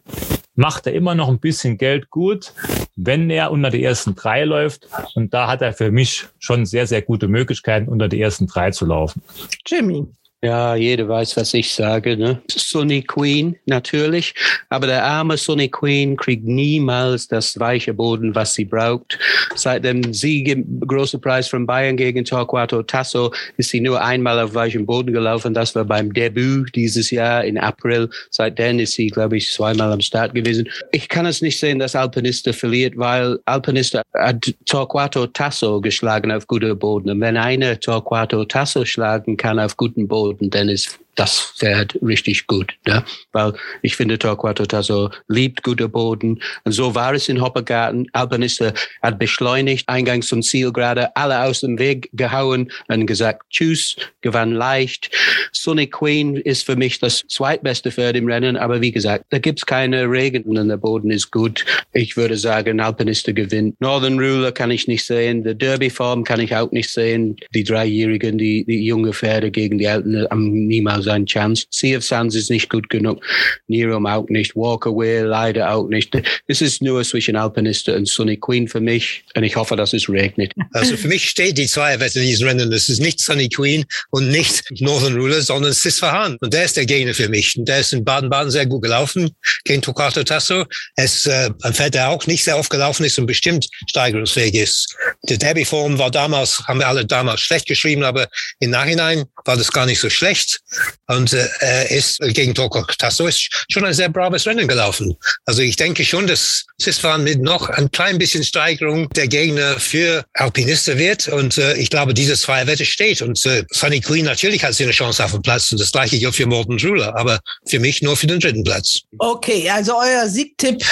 macht er immer noch ein bisschen Geld gut, wenn er unter die ersten drei läuft. Und da hat er für mich schon sehr, sehr gute Möglichkeiten, unter die ersten drei zu laufen. Jimmy. Ja, jeder weiß, was ich sage. Ne? Sunny Queen, natürlich. Aber der arme Sunny Queen kriegt niemals das weiche Boden, was sie braucht. Seit dem Sieg im großen Preis von Bayern gegen Torquato Tasso ist sie nur einmal auf weichem Boden gelaufen. Das war beim Debüt dieses Jahr in April. Seitdem ist sie, glaube ich, zweimal am Start gewesen. Ich kann es nicht sehen, dass Alpinista verliert, weil Alpinista hat Torquato Tasso geschlagen auf guter Boden. Und wenn einer Torquato Tasso schlagen kann auf guten Boden, dann ist das Pferd richtig gut. Ne? Weil ich finde, Torquato Tasso liebt guter Boden. Und so war es in Hoppergarten. Alpinista hat beschleunigt, Eingangs zum Ziel gerade, alle aus dem Weg gehauen und gesagt, tschüss, gewann leicht. Sonic Queen ist für mich das zweitbeste Pferd im Rennen, aber wie gesagt, da gibt's keine Regen und der Boden ist gut. Ich würde sagen, Alpinista gewinnt. Northern Ruler kann ich nicht sehen, die Derby-Form kann ich auch nicht sehen. Die Dreijährigen, die, die junge Pferde gegen die Alten haben niemals eine Chance. Sea of Sands ist nicht gut genug. Nirom auch nicht. Walker Will leider auch nicht. Es ist nur zwischen Alpinista und Sunny Queen für mich und ich hoffe, dass es regnet. Also für mich steht die Zweierwette in diesem Rennen. Es ist nicht Sunny Queen und nicht Northern Ruler, sondern Sis Verhaan. Und der ist der Gegner für mich. Und der ist in Baden-Baden sehr gut gelaufen gegen Tocato Tasso. Es äh, ein Pferd, der auch nicht sehr oft gelaufen ist und bestimmt steigerungsfähig ist. Die Derby-Form war damals, haben wir alle damals schlecht geschrieben, aber im Nachhinein war das gar nicht so schlecht. Und äh, er ist gegen Tocato Tasso ist schon ein sehr braves Rennen gelaufen. Also ich denke schon, dass Sisfahan mit noch ein klein bisschen Steigerung der Gegner für Alpinisten wird. Und äh, ich glaube, diese Zweierwette steht. Und äh, Sunny Queen natürlich hat sie eine Chance auf den Platz. Und das gleiche gilt für Morten Ruler. Aber für mich nur für den dritten Platz. Okay, also euer Siegtipp,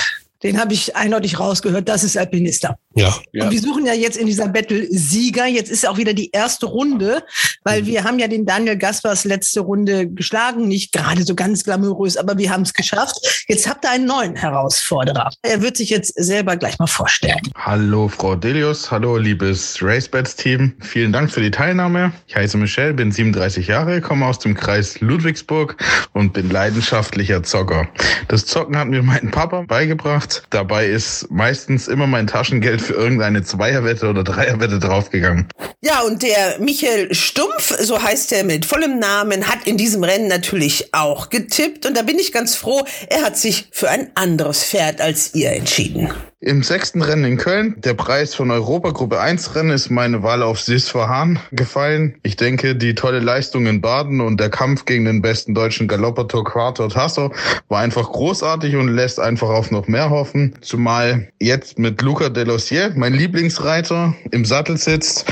den habe ich eindeutig rausgehört, das ist Alpinista. Ja. Und wir suchen ja jetzt in dieser Battle Sieger. Jetzt ist auch wieder die erste Runde, weil wir haben ja den Daniel Gaspers letzte Runde geschlagen. Nicht gerade so ganz glamourös, aber wir haben es geschafft. Jetzt habt ihr einen neuen Herausforderer. Er wird sich jetzt selber gleich mal vorstellen. Hallo Frau Delius, hallo liebes RaceBets-Team. Vielen Dank für die Teilnahme. Ich heiße Michelle, bin 37 Jahre, komme aus dem Kreis Ludwigsburg und bin leidenschaftlicher Zocker. Das Zocken hat mir mein Papa beigebracht. Dabei ist meistens immer mein Taschengeld für irgendeine Zweierwette oder Dreierwette draufgegangen. Ja, und der Michael Stumpf, so heißt er mit vollem Namen, hat in diesem Rennen natürlich auch getippt. Und da bin ich ganz froh, er hat sich für ein anderes Pferd als ihr entschieden. Im sechsten Rennen in Köln, der Preis von Europa Gruppe 1 Rennen, ist meine Wahl auf Sis Verhahn gefallen. Ich denke, die tolle Leistung in Baden und der Kampf gegen den besten deutschen Galopper Torquato Tasso war einfach großartig und lässt einfach auf noch mehr hoffen. Zumal jetzt mit Luca Delossier, mein Lieblingsreiter, im Sattel sitzt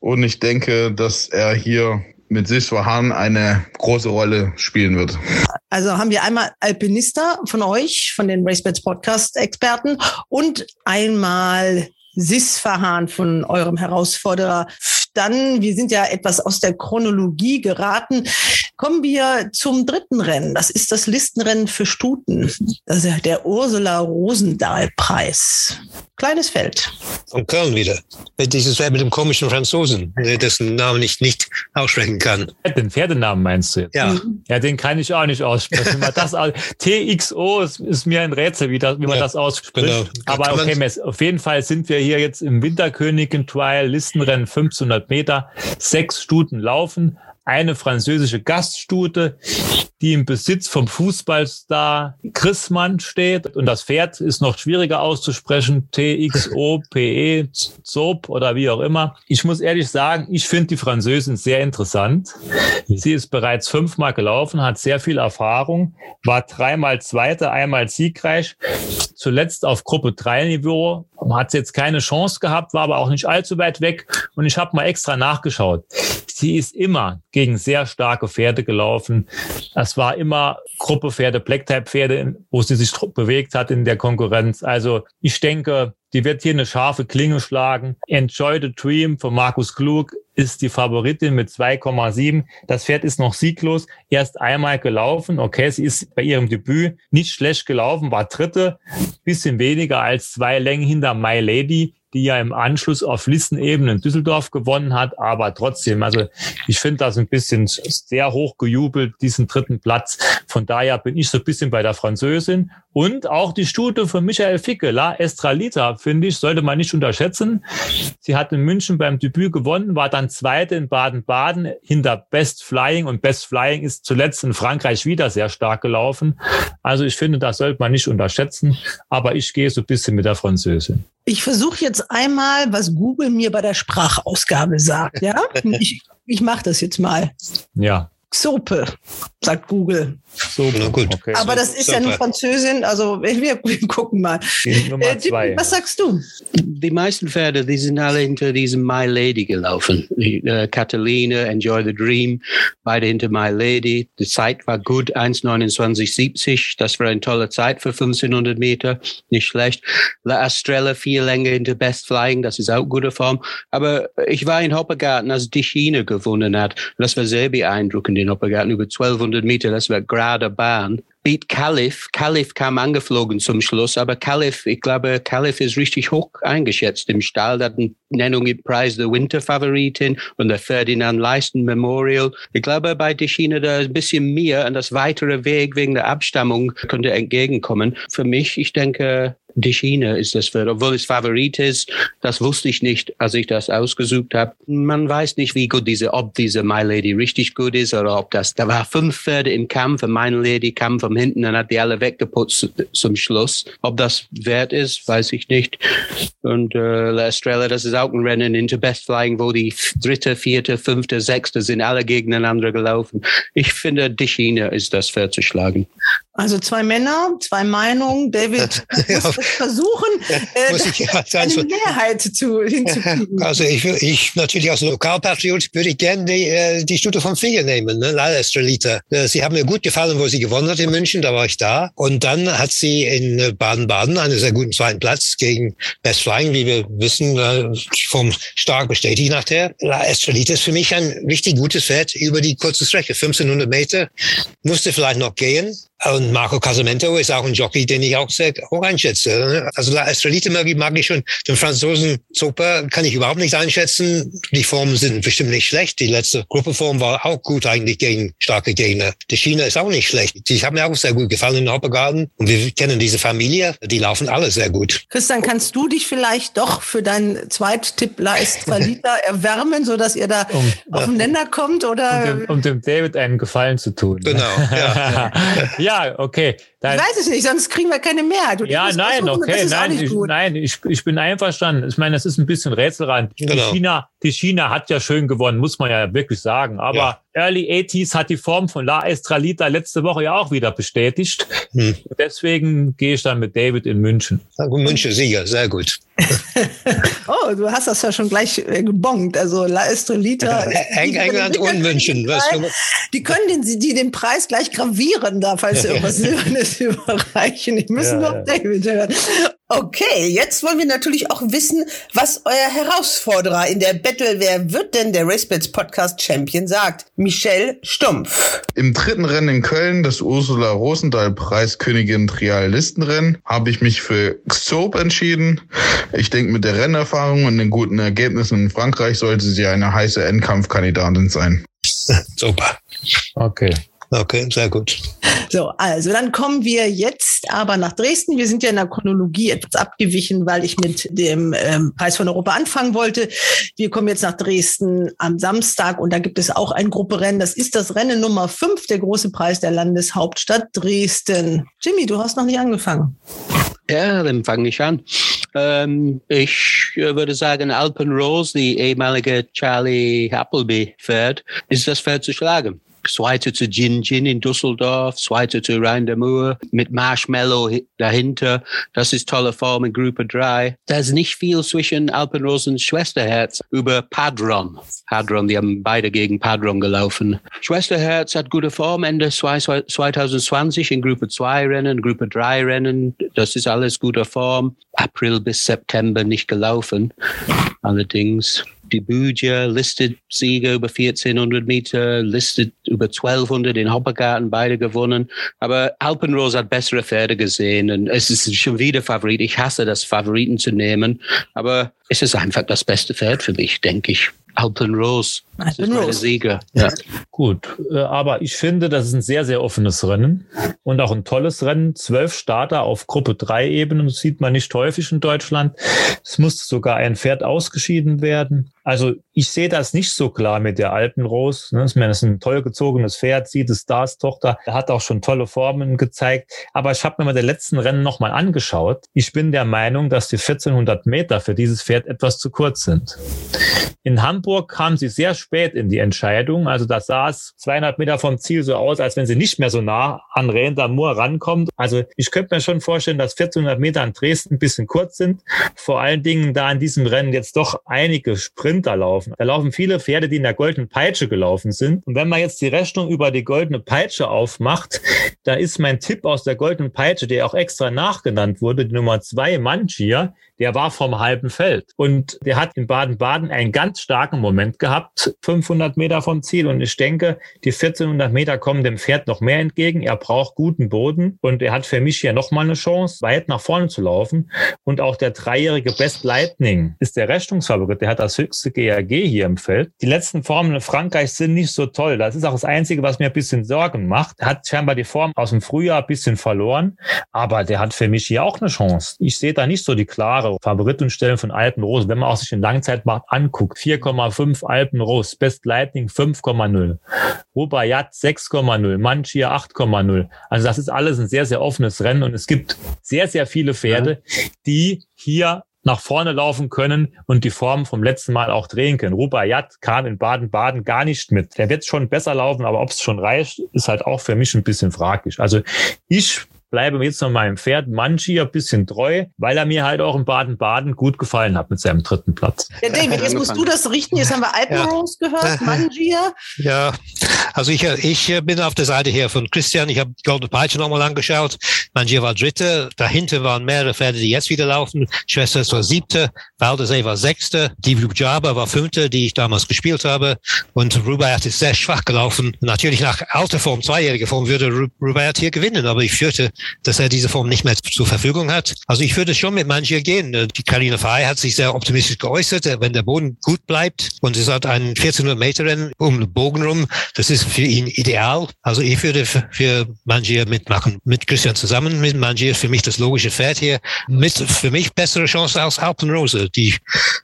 und ich denke, dass er hier mit Sis Verhahn eine große Rolle spielen wird. Also haben wir einmal Alpinista von euch, von den RaceBets Podcast-Experten und einmal Sisfahan von eurem Herausforderer. Dann, wir sind ja etwas aus der Chronologie geraten, kommen wir zum dritten Rennen. Das ist das Listenrennen für Stuten. Das ist der Ursula Rosendahl-Preis. Kleines Feld. Von Köln wieder. Dieses Pferd mit dem komischen Franzosen, dessen Namen ich nicht aussprechen kann. Den Pferdenamen meinst du jetzt? Ja. Ja, den kann ich auch nicht aussprechen. Wie man das TXO ist, ist mir ein Rätsel, wie, das, wie man Ja, das ausspricht. genau. Aber okay, Mess, auf jeden Fall sind wir hier jetzt im Winterkönigen Trial, Listenrennen 1500 Meter, sechs Stuten laufen, eine französische Gaststute, die im Besitz vom Fußballstar Chrismann steht. Und das Pferd ist noch schwieriger auszusprechen. TXO, PE, ZOP oder wie auch immer. Ich muss ehrlich sagen, ich finde die Französin sehr interessant. Sie ist bereits fünfmal gelaufen, hat sehr viel Erfahrung, war dreimal Zweite, einmal siegreich. Zuletzt auf Gruppe 3 Niveau, hat jetzt keine Chance gehabt, war aber auch nicht allzu weit weg. Und ich habe mal extra nachgeschaut. Sie ist immer gegen sehr starke Pferde gelaufen. Das war immer Gruppe Pferde, Black-Type-Pferde, wo sie sich bewegt hat in der Konkurrenz. Also ich denke, die wird hier eine scharfe Klinge schlagen. Enjoy the Dream von Markus Klug ist die Favoritin mit 2,7. Das Pferd ist noch sieglos, erst einmal gelaufen. Okay, sie ist bei ihrem Debüt nicht schlecht gelaufen, war dritte, bisschen weniger als zwei Längen hinter My Lady, die ja im Anschluss auf Listenebene in Düsseldorf gewonnen hat, aber trotzdem, also ich finde das ein bisschen sehr hoch gejubelt, diesen dritten Platz. Von daher bin ich so ein bisschen bei der Französin und auch die Stute von Michael Ficke, La Estralita, finde ich, sollte man nicht unterschätzen. Sie hat in München beim Debüt gewonnen, war dann Zweite in Baden-Baden hinter Best Flying und Best Flying ist zuletzt in Frankreich wieder sehr stark gelaufen. Also ich finde, das sollte man nicht unterschätzen, aber ich gehe so ein bisschen mit der Französin. Ich versuche jetzt einmal, was Google mir bei der Sprachausgabe sagt. Ja, ich, ich mache das jetzt mal. Ja. Xope, sagt Google. So, Na gut. Okay. Aber das ist ja nur Französin, also wir, wir gucken mal. Äh, zwei. was sagst du? Die meisten Pferde, die sind alle hinter diesem My Lady gelaufen. Die, Äh, Catalina, Enjoy the Dream, beide hinter My Lady. Die Zeit war gut, 1,29,70. Das war eine tolle Zeit für 1500 Meter. Nicht schlecht. La Estrella viel länger hinter Best Flying. Das ist auch gute Form. Aber ich war in Hoppegarten, als die China gewonnen hat. Das war sehr beeindruckend in Hoppegarten. Über 1200 Meter. Das war gerade Bahn beat Caliph. Caliph kam angeflogen zum Schluss, aber Caliph, ich glaube, Caliph ist richtig hoch eingeschätzt im Stall. Hat eine Nennung im Preis der Winterfavoritin und der Ferdinand Leisten Memorial. Ich glaube, bei Deschina da ein bisschen mehr und das weitere Weg wegen der Abstammung könnte entgegenkommen. Für mich, ich denke, Deschina ist das Pferd, obwohl es Favorit ist. Das wusste ich nicht, als ich das ausgesucht habe. Man weiß nicht, wie gut diese, ob diese My Lady richtig gut ist oder ob das, da war fünf Pferde im Kampf und My Lady kam von hinten und hat die alle weggeputzt zum Schluss. Ob das wert ist, weiß ich nicht. Und äh, La Estrella, das ist auch ein Rennen into Best Flying, wo die dritte, vierte, fünfte, sechste sind alle gegeneinander gelaufen. Ich finde, Deschina ist das Pferd zu schlagen. Also zwei Männer, zwei Meinungen. David muss Ja. jetzt versuchen, äh, Muss ich ja eine Mehrheit zu, hinzukriegen. also ich, ich natürlich als Lokalpatriot würde ich gerne die, äh, die Stute von Finger nehmen, ne? La Estrelita. Äh, Sie haben mir gut gefallen, wo sie gewonnen hat in München, da war ich da. Und dann hat sie in äh, Baden-Baden einen sehr guten zweiten Platz gegen Best Flying, wie wir wissen, äh, vom Stark bestätigt nachher. La Estrelita ist für mich ein richtig gutes Pferd über die kurze Strecke, 1500 Meter. Musste vielleicht noch gehen. Und Marco Casamento ist auch ein Jockey, den ich auch sehr hoch einschätze. ne? Also La Estrelita mag ich, mag ich schon. Den Franzosen Zoper kann ich überhaupt nicht einschätzen. Die Formen sind bestimmt nicht schlecht. Die letzte Gruppeform war auch gut eigentlich gegen starke Gegner. Die China ist auch nicht schlecht. Die haben mir auch sehr gut gefallen in Hoppegarten. Und wir kennen diese Familie. Die laufen alle sehr gut. Christian, kannst du dich vielleicht doch für deinen Zweittipp La Estrelita erwärmen, sodass ihr da Um, auf den Nenner kommt? um, Oder dem, um dem David einen Gefallen zu tun. Genau, ja. ja, okay. Dann, ich weiß es nicht, sonst kriegen wir keine Mehrheit. Und ja, nein, versuchen, okay, das ist auch nein, nicht ich, gut. nein, ich, ich bin einverstanden. Ich meine, das ist ein bisschen Rätselrand. Die Genau. China, die China hat ja schön gewonnen, muss man ja wirklich sagen. Aber Ja. Early 80s hat die Form von La Estralita letzte Woche ja auch wieder bestätigt. Hm. Deswegen gehe ich dann mit David in München. München Sieger, sehr gut. Oh, du hast das ja schon gleich äh, gebongt. Also La Estrelita. Eng England und München. Die können den, die den Preis gleich gravieren da, falls sie irgendwas Silbernes überreichen. Die müssen Ja, noch ja. David hören. Okay, jetzt wollen wir natürlich auch wissen, was euer Herausforderer in der Battle Wer wird denn der RaceBets Podcast Champion sagt. Michelle Stumpf. Im dritten Rennen in Köln, das Ursula Rosendahl Preis Königin Trial Listenrennen, habe ich mich für Xope entschieden. Ich denke, mit der Rennerfahrung und den guten Ergebnissen in Frankreich sollte sie eine heiße Endkampfkandidatin sein. super. Okay. Okay, sehr gut. So, also dann kommen wir jetzt aber nach Dresden. Wir sind ja in der Chronologie etwas abgewichen, weil ich mit dem ähm, Preis von Europa anfangen wollte. Wir kommen jetzt nach Dresden am Samstag und da gibt es auch ein Grupperennen. Das ist das Rennen Nummer fünf, der große Preis der Landeshauptstadt Dresden. Jimmy, du hast noch nicht angefangen. Ja, dann fange ich an. Ähm, ich äh, würde sagen, Alpen Rose, die ehemalige Charlie Appleby Pferd, ist das Pferd zu schlagen. Zweite zu Gin Gin in Düsseldorf, zweite zu Rhein Moor mit Marshmallow hi- dahinter. Das ist tolle Form in Gruppe 3. Da ist nicht viel zwischen Alpenrose und Schwesterherz über Padron. Padron, die haben beide gegen Padron gelaufen. Schwesterherz hat gute Form Ende zwei- 2020 in Gruppe 2 Rennen, Gruppe 3 Rennen. Das ist alles guter Form. April bis September nicht gelaufen. Allerdings die Buja listet Sieger über 1400 Meter, listet über 1200 in Hoppergarten, beide gewonnen. Aber Alpenrose hat bessere Pferde gesehen und es ist schon wieder Favorit. Ich hasse das, Favoriten zu nehmen, aber es ist einfach das beste Pferd für mich, denke ich. Alpenrose. Das ist meine Alpenrose. Sieger. Ja. Gut, äh, aber ich finde, das ist ein sehr, sehr offenes Rennen und auch ein tolles Rennen. Zwölf Starter auf Gruppe 3 Ebenen, das sieht man nicht häufig in Deutschland. Es musste sogar ein Pferd ausgeschieden werden. Also ich sehe das nicht so klar mit der Alpenrose. ne. Ich meine, das ist ein toll gezogenes Pferd, sieht es Stars Tochter, Er hat auch schon tolle Formen gezeigt. Aber ich habe mir mal die letzten Rennen nochmal angeschaut. Ich bin der Meinung, dass die 1400 Meter für dieses Pferd etwas zu kurz sind. In Hamburg Hamburg kam sie sehr spät in die Entscheidung. Also das sah es 200 Meter vom Ziel so aus, als wenn sie nicht mehr so nah an Renda Moor rankommt. Also ich könnte mir schon vorstellen, dass 1400 Meter an Dresden ein bisschen kurz sind. Vor allen Dingen, da in diesem Rennen jetzt doch einige Sprinter laufen. Da laufen viele Pferde, die in der goldenen Peitsche gelaufen sind. Und wenn man jetzt die Rechnung über die goldene Peitsche aufmacht, da ist mein Tipp aus der goldenen Peitsche, der auch extra nachgenannt wurde, die Nummer zwei Manchia, der war vom halben Feld. Und der hat in Baden-Baden einen ganz starken Moment gehabt, 500 Meter vom Ziel. Und ich denke, die 1400 Meter kommen dem Pferd noch mehr entgegen. Er braucht guten Boden und er hat für mich hier nochmal eine Chance, weit nach vorne zu laufen. Und auch der dreijährige Best Lightning ist der Rechnungsfavorit. Der hat das höchste GRG hier im Feld. Die letzten Formen in Frankreich sind nicht so toll. Das ist auch das Einzige, was mir ein bisschen Sorgen macht. Er hat scheinbar die Form aus dem Frühjahr ein bisschen verloren, aber der hat für mich hier auch eine Chance. Ich sehe da nicht so die klare klare Favoritenstellen von Alpenrose, wenn man auch sich den Langzeitmarkt anguckt, 4,5 Alpenrose, Best Lightning 5,0, Rubaiyat 6,0, Manchia 8,0. Also das ist alles ein sehr, sehr offenes Rennen und es gibt sehr, sehr viele Pferde, die hier nach vorne laufen können und die Form vom letzten Mal auch drehen können. Rubaiyat kam in Baden-Baden gar nicht mit. Der wird schon besser laufen, aber ob es schon reicht, ist halt auch für mich ein bisschen fraglich. Also ich bleibe jetzt noch meinem Pferd Manchi ein bisschen treu, weil er mir halt auch in Baden-Baden gut gefallen hat mit seinem dritten Platz. Ja, David, jetzt musst du das richten. Jetzt haben wir Alpenrose ja. gehört, Mangia. Ja, also ich, ich bin auf der Seite hier von Christian. Ich habe Golden Peitsche nochmal angeschaut. Mangia war Dritte. Dahinter waren mehrere Pferde, die jetzt wieder laufen. Schwester war Siebte. Valdesee war Sechste. Die Jaba war Fünfte, die ich damals gespielt habe. Und Rubaiyat ist sehr schwach gelaufen. Natürlich nach alter Form, zweijähriger Form, würde Rubaiyat hier gewinnen. Aber ich führte dass er diese Form nicht mehr zur Verfügung hat. Also ich würde schon mit Mangier gehen. Die Karina Frey hat sich sehr optimistisch geäußert, wenn der Boden gut bleibt und es hat ein 1400 Meter Rennen um den Bogen rum, das ist für ihn ideal. Also ich würde für Mangier mitmachen. Mit Christian zusammen, mit Mangier für mich das logische Pferd hier. Mit für mich bessere Chance als Alpenrose. Die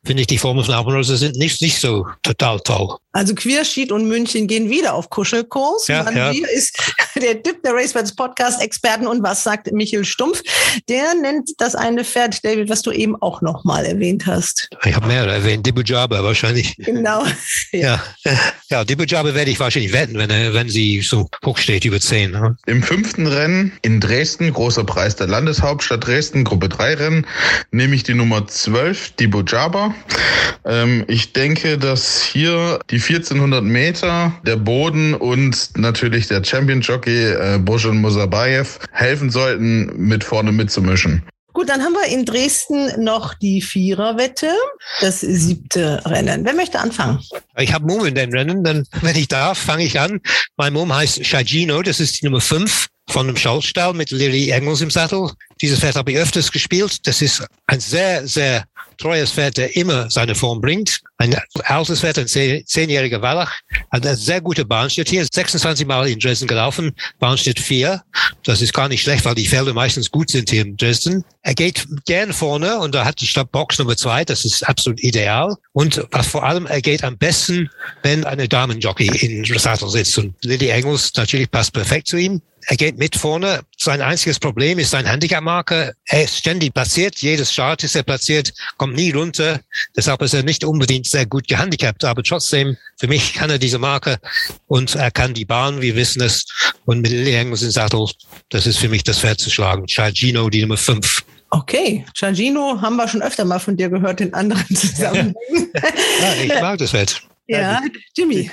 finde ich, die Formen von Alpenrose sind nicht, nicht so total toll. Also Queerschied und München gehen wieder auf Kuschelkurs. Ja, Mangier ja. ist der Tipp der Racebeds Podcast Experten und was sagt Michael Stumpf? Der nennt das eine Pferd, David, was du eben auch noch mal erwähnt hast. Ich habe mehrere erwähnt. Dibujaba wahrscheinlich. Genau. Ja, ja, ja Dibujaba werde ich wahrscheinlich wetten, wenn, er, wenn sie so hoch steht, über 10. Ne? Im fünften Rennen in Dresden, großer Preis der Landeshauptstadt Dresden, Gruppe 3 Rennen, nehme ich die Nummer 12, Dibujaba. Ähm, ich denke, dass hier die 1400 Meter, der Boden und natürlich der Champion Jockey äh, Bojan Musabayev helfen sollten, mit vorne mitzumischen. Gut, dann haben wir in Dresden noch die Viererwette, das siebte Rennen. Wer möchte anfangen? Ich habe Mumm in den Rennen, dann, wenn ich darf, fange ich an. Mein Mumm heißt Shagino, das ist die Nummer fünf von dem Schaltstall mit Lily Engels im Sattel. Dieses Pferd habe ich öfters gespielt. Das ist ein sehr, sehr treues Pferd, der immer seine Form bringt. Ein altes Pferd, ein zehnjähriger Wallach. Hat eine sehr gute Bahnstedt hier. 26 Mal in Dresden gelaufen. Bahnstedt 4. Das ist gar nicht schlecht, weil die Felder meistens gut sind hier in Dresden. Er geht gern vorne und da hat die Stadt Box Nummer 2. Das ist absolut ideal. Und was vor allem, er geht am besten, wenn eine Damenjockey in Sattel sitzt. Und Lily Engels natürlich passt perfekt zu ihm er geht mit vorne. Sein einziges Problem ist sein Handicap-Marker. Er ist ständig platziert. Jedes Start ist er platziert, kommt nie runter. Deshalb ist er nicht unbedingt sehr gut gehandicapt. Aber trotzdem, für mich kann er diese Marke und er kann die Bahn, wir wissen es. Und mit Lilly Engels in Sattel, das ist für mich das Pferd zu schlagen. Chargino, die Nummer 5. Okay, Chargino haben wir schon öfter mal von dir gehört in anderen Zusammenhängen. ja, ich mag das Pferd. Ja, Jimmy,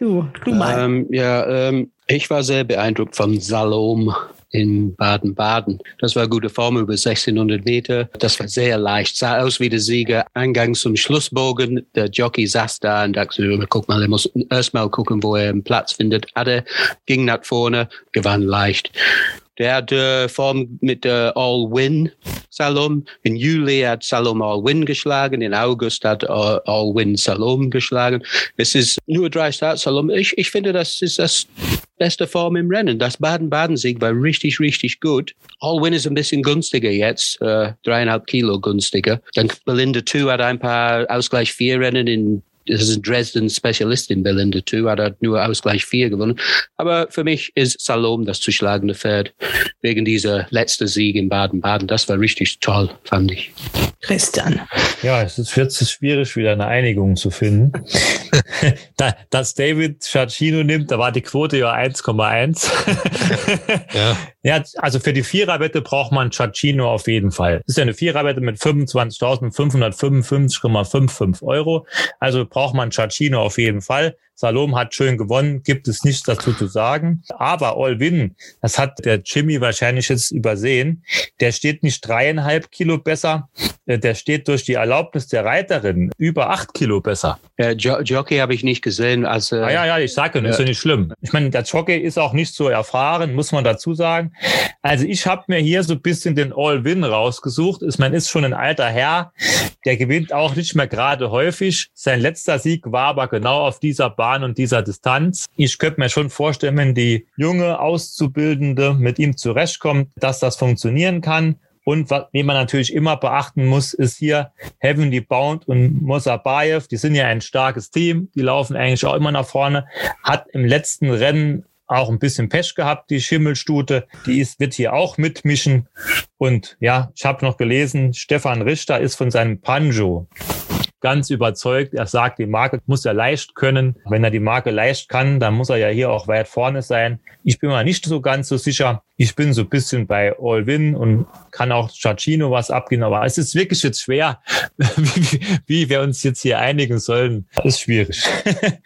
du, du mal. Ähm, ja, ähm, ich war sehr beeindruckt von Salom in Baden-Baden. Das war gute Form über 1600 Meter. Das war sehr leicht. Sah aus wie der Sieger. Eingang zum Schlussbogen. Der Jockey saß da und dachte, guck mal, er muss erstmal gucken, wo er einen Platz findet. Hatte, ging nach vorne, gewann leicht. Der hat äh, Form mit der All-Win Salom. In Juli hat Salom All-Win geschlagen. In August hat äh, All-Win Salom geschlagen. Es ist nur drei Starts Salom. Ich, ich finde, das ist das beste Form im Rennen. Das Baden-Baden-Sieg war richtig, richtig gut. All-Win ist ein bisschen günstiger jetzt, äh, dreieinhalb Kilo günstiger. Dann Belinda 2 hat ein paar Ausgleich 4 Rennen in das ist ein Dresden-Spezialist in Berlin dazu, hat er nur Ausgleich 4 gewonnen. Aber für mich ist Salom das zu schlagende Pferd wegen dieser letzten Sieg in Baden-Baden. Das war richtig toll, fand ich. Christian. Ja, es ist jetzt schwierig, wieder eine Einigung zu finden. da, dass David Chachino nimmt, da war die Quote ja 1,1. Ja. ja, also für die Viererwette braucht man Chachino auf jeden Fall. Das ist ja eine Viererwette mit 25.555,55 Euro. Also braucht man Chachino auf jeden Fall. Salom hat schön gewonnen, gibt es nichts dazu zu sagen. Aber All-Win, das hat der Jimmy wahrscheinlich jetzt übersehen, der steht nicht dreieinhalb Kilo besser, äh, der steht durch die Erlaubnis der Reiterin über acht Kilo besser. Äh, jo Jockey habe ich nicht gesehen. Also, Ah, ja, ja, ich sage, das ist ja nicht schlimm. Ich meine, der Jockey ist auch nicht so erfahren, muss man dazu sagen. Also ich habe mir hier so ein bisschen den All-Win rausgesucht. Ich meine, ist schon ein alter Herr, der gewinnt auch nicht mehr gerade häufig. Sein letzter Sieg war aber genau auf dieser Bahn und dieser Distanz. Ich könnte mir schon vorstellen, wenn die junge Auszubildende mit ihm zurechtkommt, dass das funktionieren kann. Und was wen man natürlich immer beachten muss, ist hier Heavenly Bound und Mosabayev. Die sind ja ein starkes Team. Die laufen eigentlich auch immer nach vorne. Hat im letzten Rennen auch ein bisschen Pech gehabt, die Schimmelstute. Die ist, wird hier auch mitmischen. Und ja, ich habe noch gelesen, Stefan Richter ist von seinem Panjo ganz überzeugt. Er sagt, die Marke muss er leicht können. Wenn er die Marke leicht kann, dann muss er ja hier auch weit vorne sein. Ich bin mir nicht so ganz so sicher. Ich bin so ein bisschen bei All-Win und kann auch Chachino was abgehen. Aber es ist wirklich jetzt schwer, wie, wie wir uns jetzt hier einigen sollen. Das ist schwierig.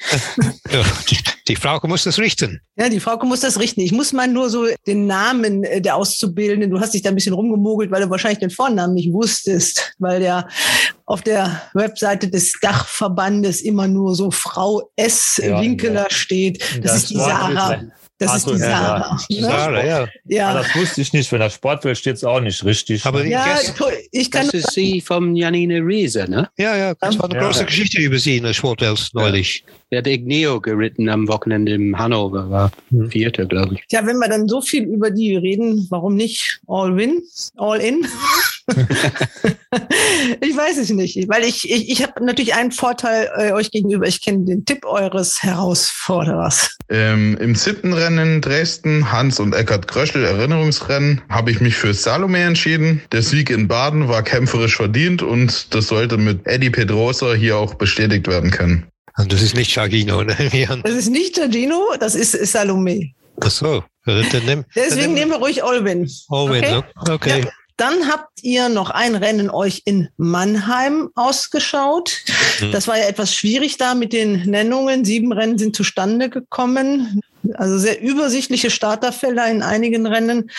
Ja, die, die Frau muss das richten. Ja, die Frau muss das richten. Ich muss mal nur so den Namen äh, der Auszubildenden, du hast dich da ein bisschen rumgemogelt, weil du wahrscheinlich den Vornamen nicht wusstest, weil der auf der Webseite des Dachverbandes immer nur so Frau S. Ja, Winkeler ja. steht. Das, Das ist die Sarah. Das Ach ist so, die ja, ja. Sarah. Ne? Sarah, ja. Aber Ja, das wusste ich nicht. Wenn der Sportwelt steht es auch nicht richtig. Aber die- ja, ich kann Das ist sie von Janine Riese, ne? Ja, ja, das war eine Ja. große Geschichte über sie in der Sportwelt neulich. Der hat Igneo geritten am Wochenende in Hannover, war Vierter, glaube ich. Ja, wenn wir dann so viel über die reden, warum nicht all win, all in? ich weiß es nicht, weil ich, ich, ich habe natürlich einen Vorteil äh, euch gegenüber. Ich kenne den Tipp eures Herausforderers. Ähm, Im Sittenrennen Dresden, Hans und Eckhard Kröschel Erinnerungsrennen, habe ich mich für Salome entschieden. Der Sieg in Baden war kämpferisch verdient und das sollte mit Eddie Pedrosa hier auch bestätigt werden können. Und das ist nicht Chagino, ne? Das ist nicht Giardino, das ist Salome. Ach so. Dann nimm, Deswegen nehmen wir ruhig all win. Owen, Okay. okay. okay. Ja. Dann habt ihr noch ein Rennen euch in Mannheim ausgeschaut. Das war ja etwas schwierig da mit den Nennungen. Sieben Rennen sind zustande gekommen. Also sehr übersichtliche Starterfelder in einigen Rennen.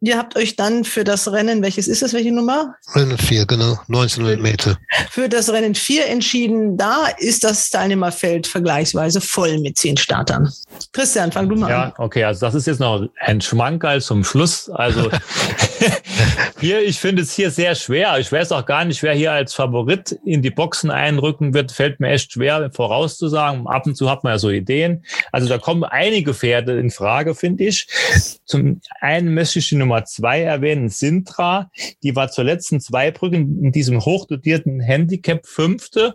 Ihr habt euch dann für das Rennen, welches ist es, welche Nummer? Rennen vier, genau. 1900 Meter. Für das Rennen 4 entschieden. Da ist das Teilnehmerfeld vergleichsweise voll mit zehn Startern. Christian, fang du mal an. Ja, okay, also das ist jetzt noch ein Schmankerl zum Schluss. Also hier, ich finde es hier sehr schwer. Ich weiß auch gar nicht, wer hier als Favorit in die Boxen einrücken wird. Fällt mir echt schwer vorauszusagen. Ab und zu hat man ja so Ideen. Also da kommen einige Pferde in Frage, finde ich. Zum einen möchte ich die Nummer zwei erwähnen, Sintra. Die war zur letzten zwei Brücken in diesem hochdotierten Handicap fünfte.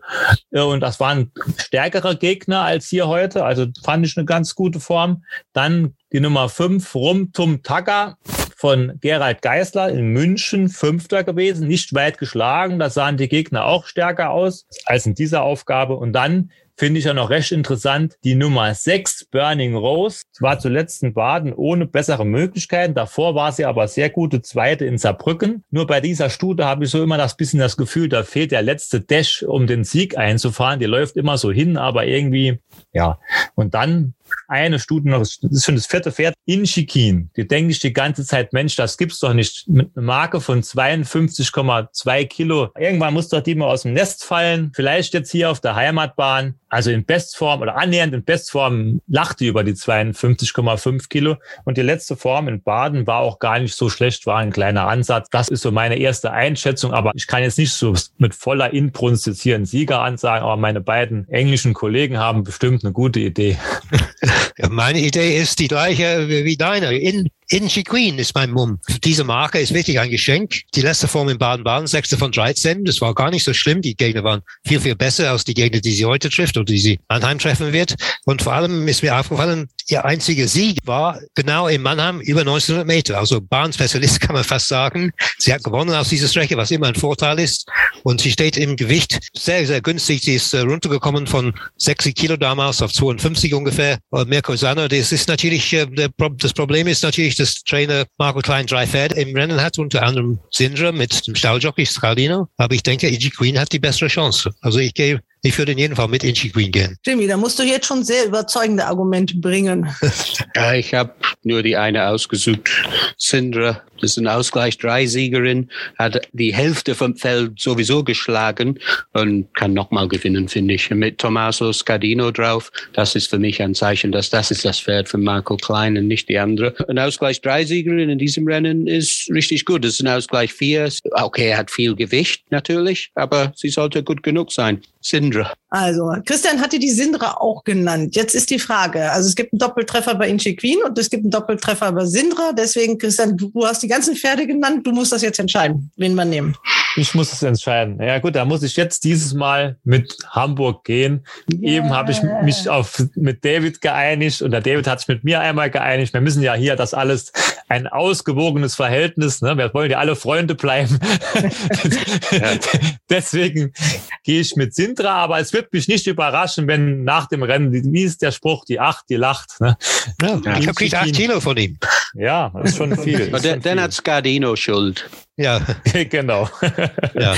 Ja, Und das war ein stärkerer Gegner als hier heute. Also fand ich eine ganz gute Form. Dann die Nummer fünf, Rum Tum Taka von Gerald Geisler in München, Fünfter gewesen, nicht weit geschlagen. Da sahen die Gegner auch stärker aus als in dieser Aufgabe. Und dann finde ich ja noch recht interessant, die Nummer sechs Burning Rose, war zuletzt in Baden ohne bessere Möglichkeiten. Davor war sie aber sehr gute Zweite in Saarbrücken. Nur bei dieser Stute habe ich so immer das bisschen das Gefühl, da fehlt der letzte Dash, um den Sieg einzufahren. Die läuft immer so hin, aber irgendwie, ja. Und dann eine Stute noch, das ist schon das vierte Pferd, Inchikin. Die denke ich die ganze Zeit, Mensch, das gibt's doch nicht. Mit einer Marke von 52,2 Kilo. Irgendwann muss doch die mal aus dem Nest fallen. Vielleicht jetzt hier auf der Heimatbahn. Also in Bestform oder annähernd in Bestform lacht die über die 52,5 Kilo. Und die letzte Form in Baden war auch gar nicht so schlecht, war ein kleiner Ansatz. Das ist so meine erste Einschätzung. Aber ich kann jetzt nicht so mit voller Inbrunst jetzt hier einen Sieger ansagen. Aber meine beiden englischen Kollegen haben bestimmt eine gute Idee. Ja, meine Idee ist die gleiche wie deine. In, Inchi Queen ist mein Mumm. Diese Marke ist wirklich ein Geschenk. Die letzte Form in Baden-Baden, sechste von 13. Das war gar nicht so schlimm. Die Gegner waren viel, viel besser als die Gegner, die sie heute trifft oder die sie Mannheim treffen wird. Und vor allem ist mir aufgefallen, ihr einziger Sieg war genau in Mannheim über 1900 Meter. Also Bahnspezialist kann man fast sagen. Sie hat gewonnen aus dieser Strecke, was immer ein Vorteil ist. Und sie steht im Gewicht sehr, sehr günstig. Sie ist äh, runtergekommen von 60 Kilo damals auf 52 ungefähr. Und Mirko Sanner, das ist natürlich, äh, das Problem ist natürlich, dass Trainer Marco Klein drei Pferde im Rennen hat, unter anderem Sindra mit dem Stalljockey Scaldino. Aber ich denke, Igi Queen hat die bessere Chance. Also ich gehe ich würde in jedem Fall mit Inchi Queen gehen. Jimmy, da musst du jetzt schon sehr überzeugende Argumente bringen. ja, ich habe nur die eine ausgesucht. Sindra, das ist ein Ausgleich, drei Siegerin, hat die Hälfte vom Feld sowieso geschlagen und kann nochmal gewinnen, finde ich. Mit Tommaso Scardino drauf, das ist für mich ein Zeichen, dass das ist das Pferd von Marco Klein und nicht die andere. Ein Ausgleich drei Siegerin in diesem Rennen ist richtig gut. Das ist ein Ausgleich vier. Okay, er hat viel Gewicht natürlich, aber sie sollte gut genug sein. Sindra. Also, Christian hatte die Sindra auch genannt. Jetzt ist die Frage, also es gibt einen Doppeltreffer bei Inchi Queen und es gibt einen Doppeltreffer bei Sindra. Deswegen, Christian, du hast die ganzen Pferde genannt. Du musst das jetzt entscheiden, wen wir nehmen. Ich muss es entscheiden. Ja gut, da muss ich jetzt dieses Mal mit Hamburg gehen. Yeah. Eben habe ich mich auf, mit David geeinigt und der David hat sich mit mir einmal geeinigt. Wir müssen ja hier das alles ein ausgewogenes Verhältnis. Ne? Wir wollen ja alle Freunde bleiben. Deswegen gehe ich mit Sintra, aber es wird mich nicht überraschen, wenn nach dem Rennen, wie ist der Spruch, die acht, die lacht. Ne? Ja, ich habe kriegt acht Kilo von ihm. Ja, das ist schon viel. Dann hat Scardino Schuld. Ja, genau. ja.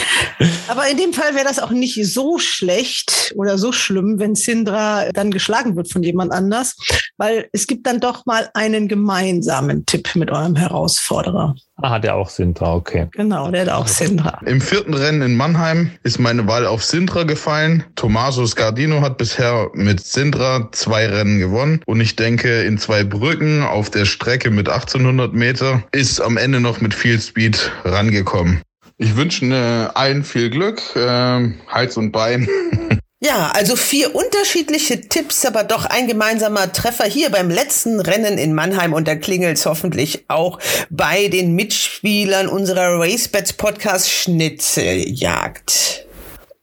Aber in dem Fall wäre das auch nicht so schlecht oder so schlimm, wenn Sindra dann geschlagen wird von jemand anders, weil es gibt dann doch mal einen gemeinsamen Tipp mit eurem Herausforderer. Ah, hat er auch Sintra, okay. Genau, der hat auch Sintra. Im vierten Rennen in Mannheim ist meine Wahl auf Sintra gefallen. Tommaso Scardino hat bisher mit Sintra zwei Rennen gewonnen. Und ich denke, in zwei Brücken auf der Strecke mit 1800 Meter ist am Ende noch mit viel Speed rangekommen. Ich wünsche äh, allen viel Glück, äh, Hals und Bein. Ja, also vier unterschiedliche Tipps, aber doch ein gemeinsamer Treffer hier beim letzten Rennen in Mannheim und da klingelt's hoffentlich auch bei den Mitspielern unserer RaceBets Podcast Schnitzeljagd.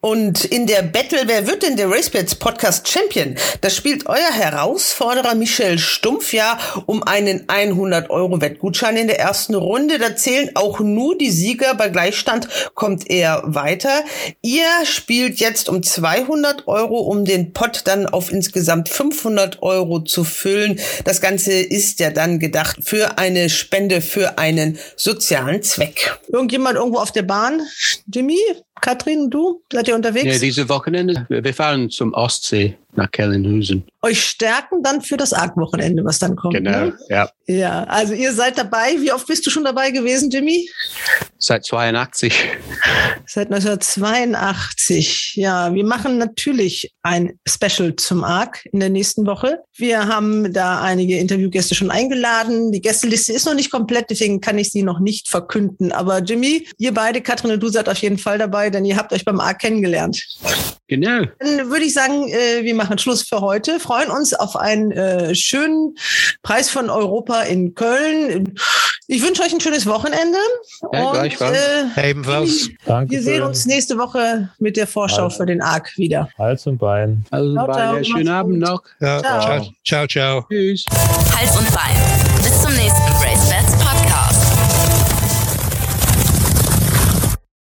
Und in der Battle, wer wird denn der RaceBets Podcast Champion? Das spielt euer Herausforderer Michel Stumpf ja um einen 100 Euro Wettgutschein in der ersten Runde. Da zählen auch nur die Sieger. Bei Gleichstand kommt er weiter. Ihr spielt jetzt um 200 Euro, um den Pot dann auf insgesamt 500 Euro zu füllen. Das Ganze ist ja dann gedacht für eine Spende für einen sozialen Zweck. Irgendjemand irgendwo auf der Bahn? Jimmy? Katrin, du? Seid ihr unterwegs? Ja, diese Wochenende. Wir fahren zum Ostsee nach Kellenhusen. Euch stärken dann für das Arc-Wochenende, was dann kommt. Genau, ne? ja. Ja, also ihr seid dabei. Wie oft bist du schon dabei gewesen, Jimmy? Seit 82. Seit 1982. Ja, wir machen natürlich ein Special zum Arc in der nächsten Woche. Wir haben da einige Interviewgäste schon eingeladen. Die Gästeliste ist noch nicht komplett, deswegen kann ich sie noch nicht verkünden. Aber Jimmy, ihr beide, Katrin und du seid auf jeden Fall dabei, denn ihr habt euch beim Arc kennengelernt. Genau. Dann würde ich sagen, äh, wir machen Schluss für heute. Freuen uns auf einen äh, schönen Preis von Europa in Köln. Ich wünsche euch ein schönes Wochenende. Ja, und, äh, Ebenfalls. Danke. Wir sehen uns nächste Woche mit der Vorschau Hals. für den ARC wieder. Hals und Bein. Also Ciao, ciao. Schönen Macht's Abend noch. Ja, Ciao. ciao, ciao. ciao. Tschüss. Hals und Bein. Bis zum nächsten Mal.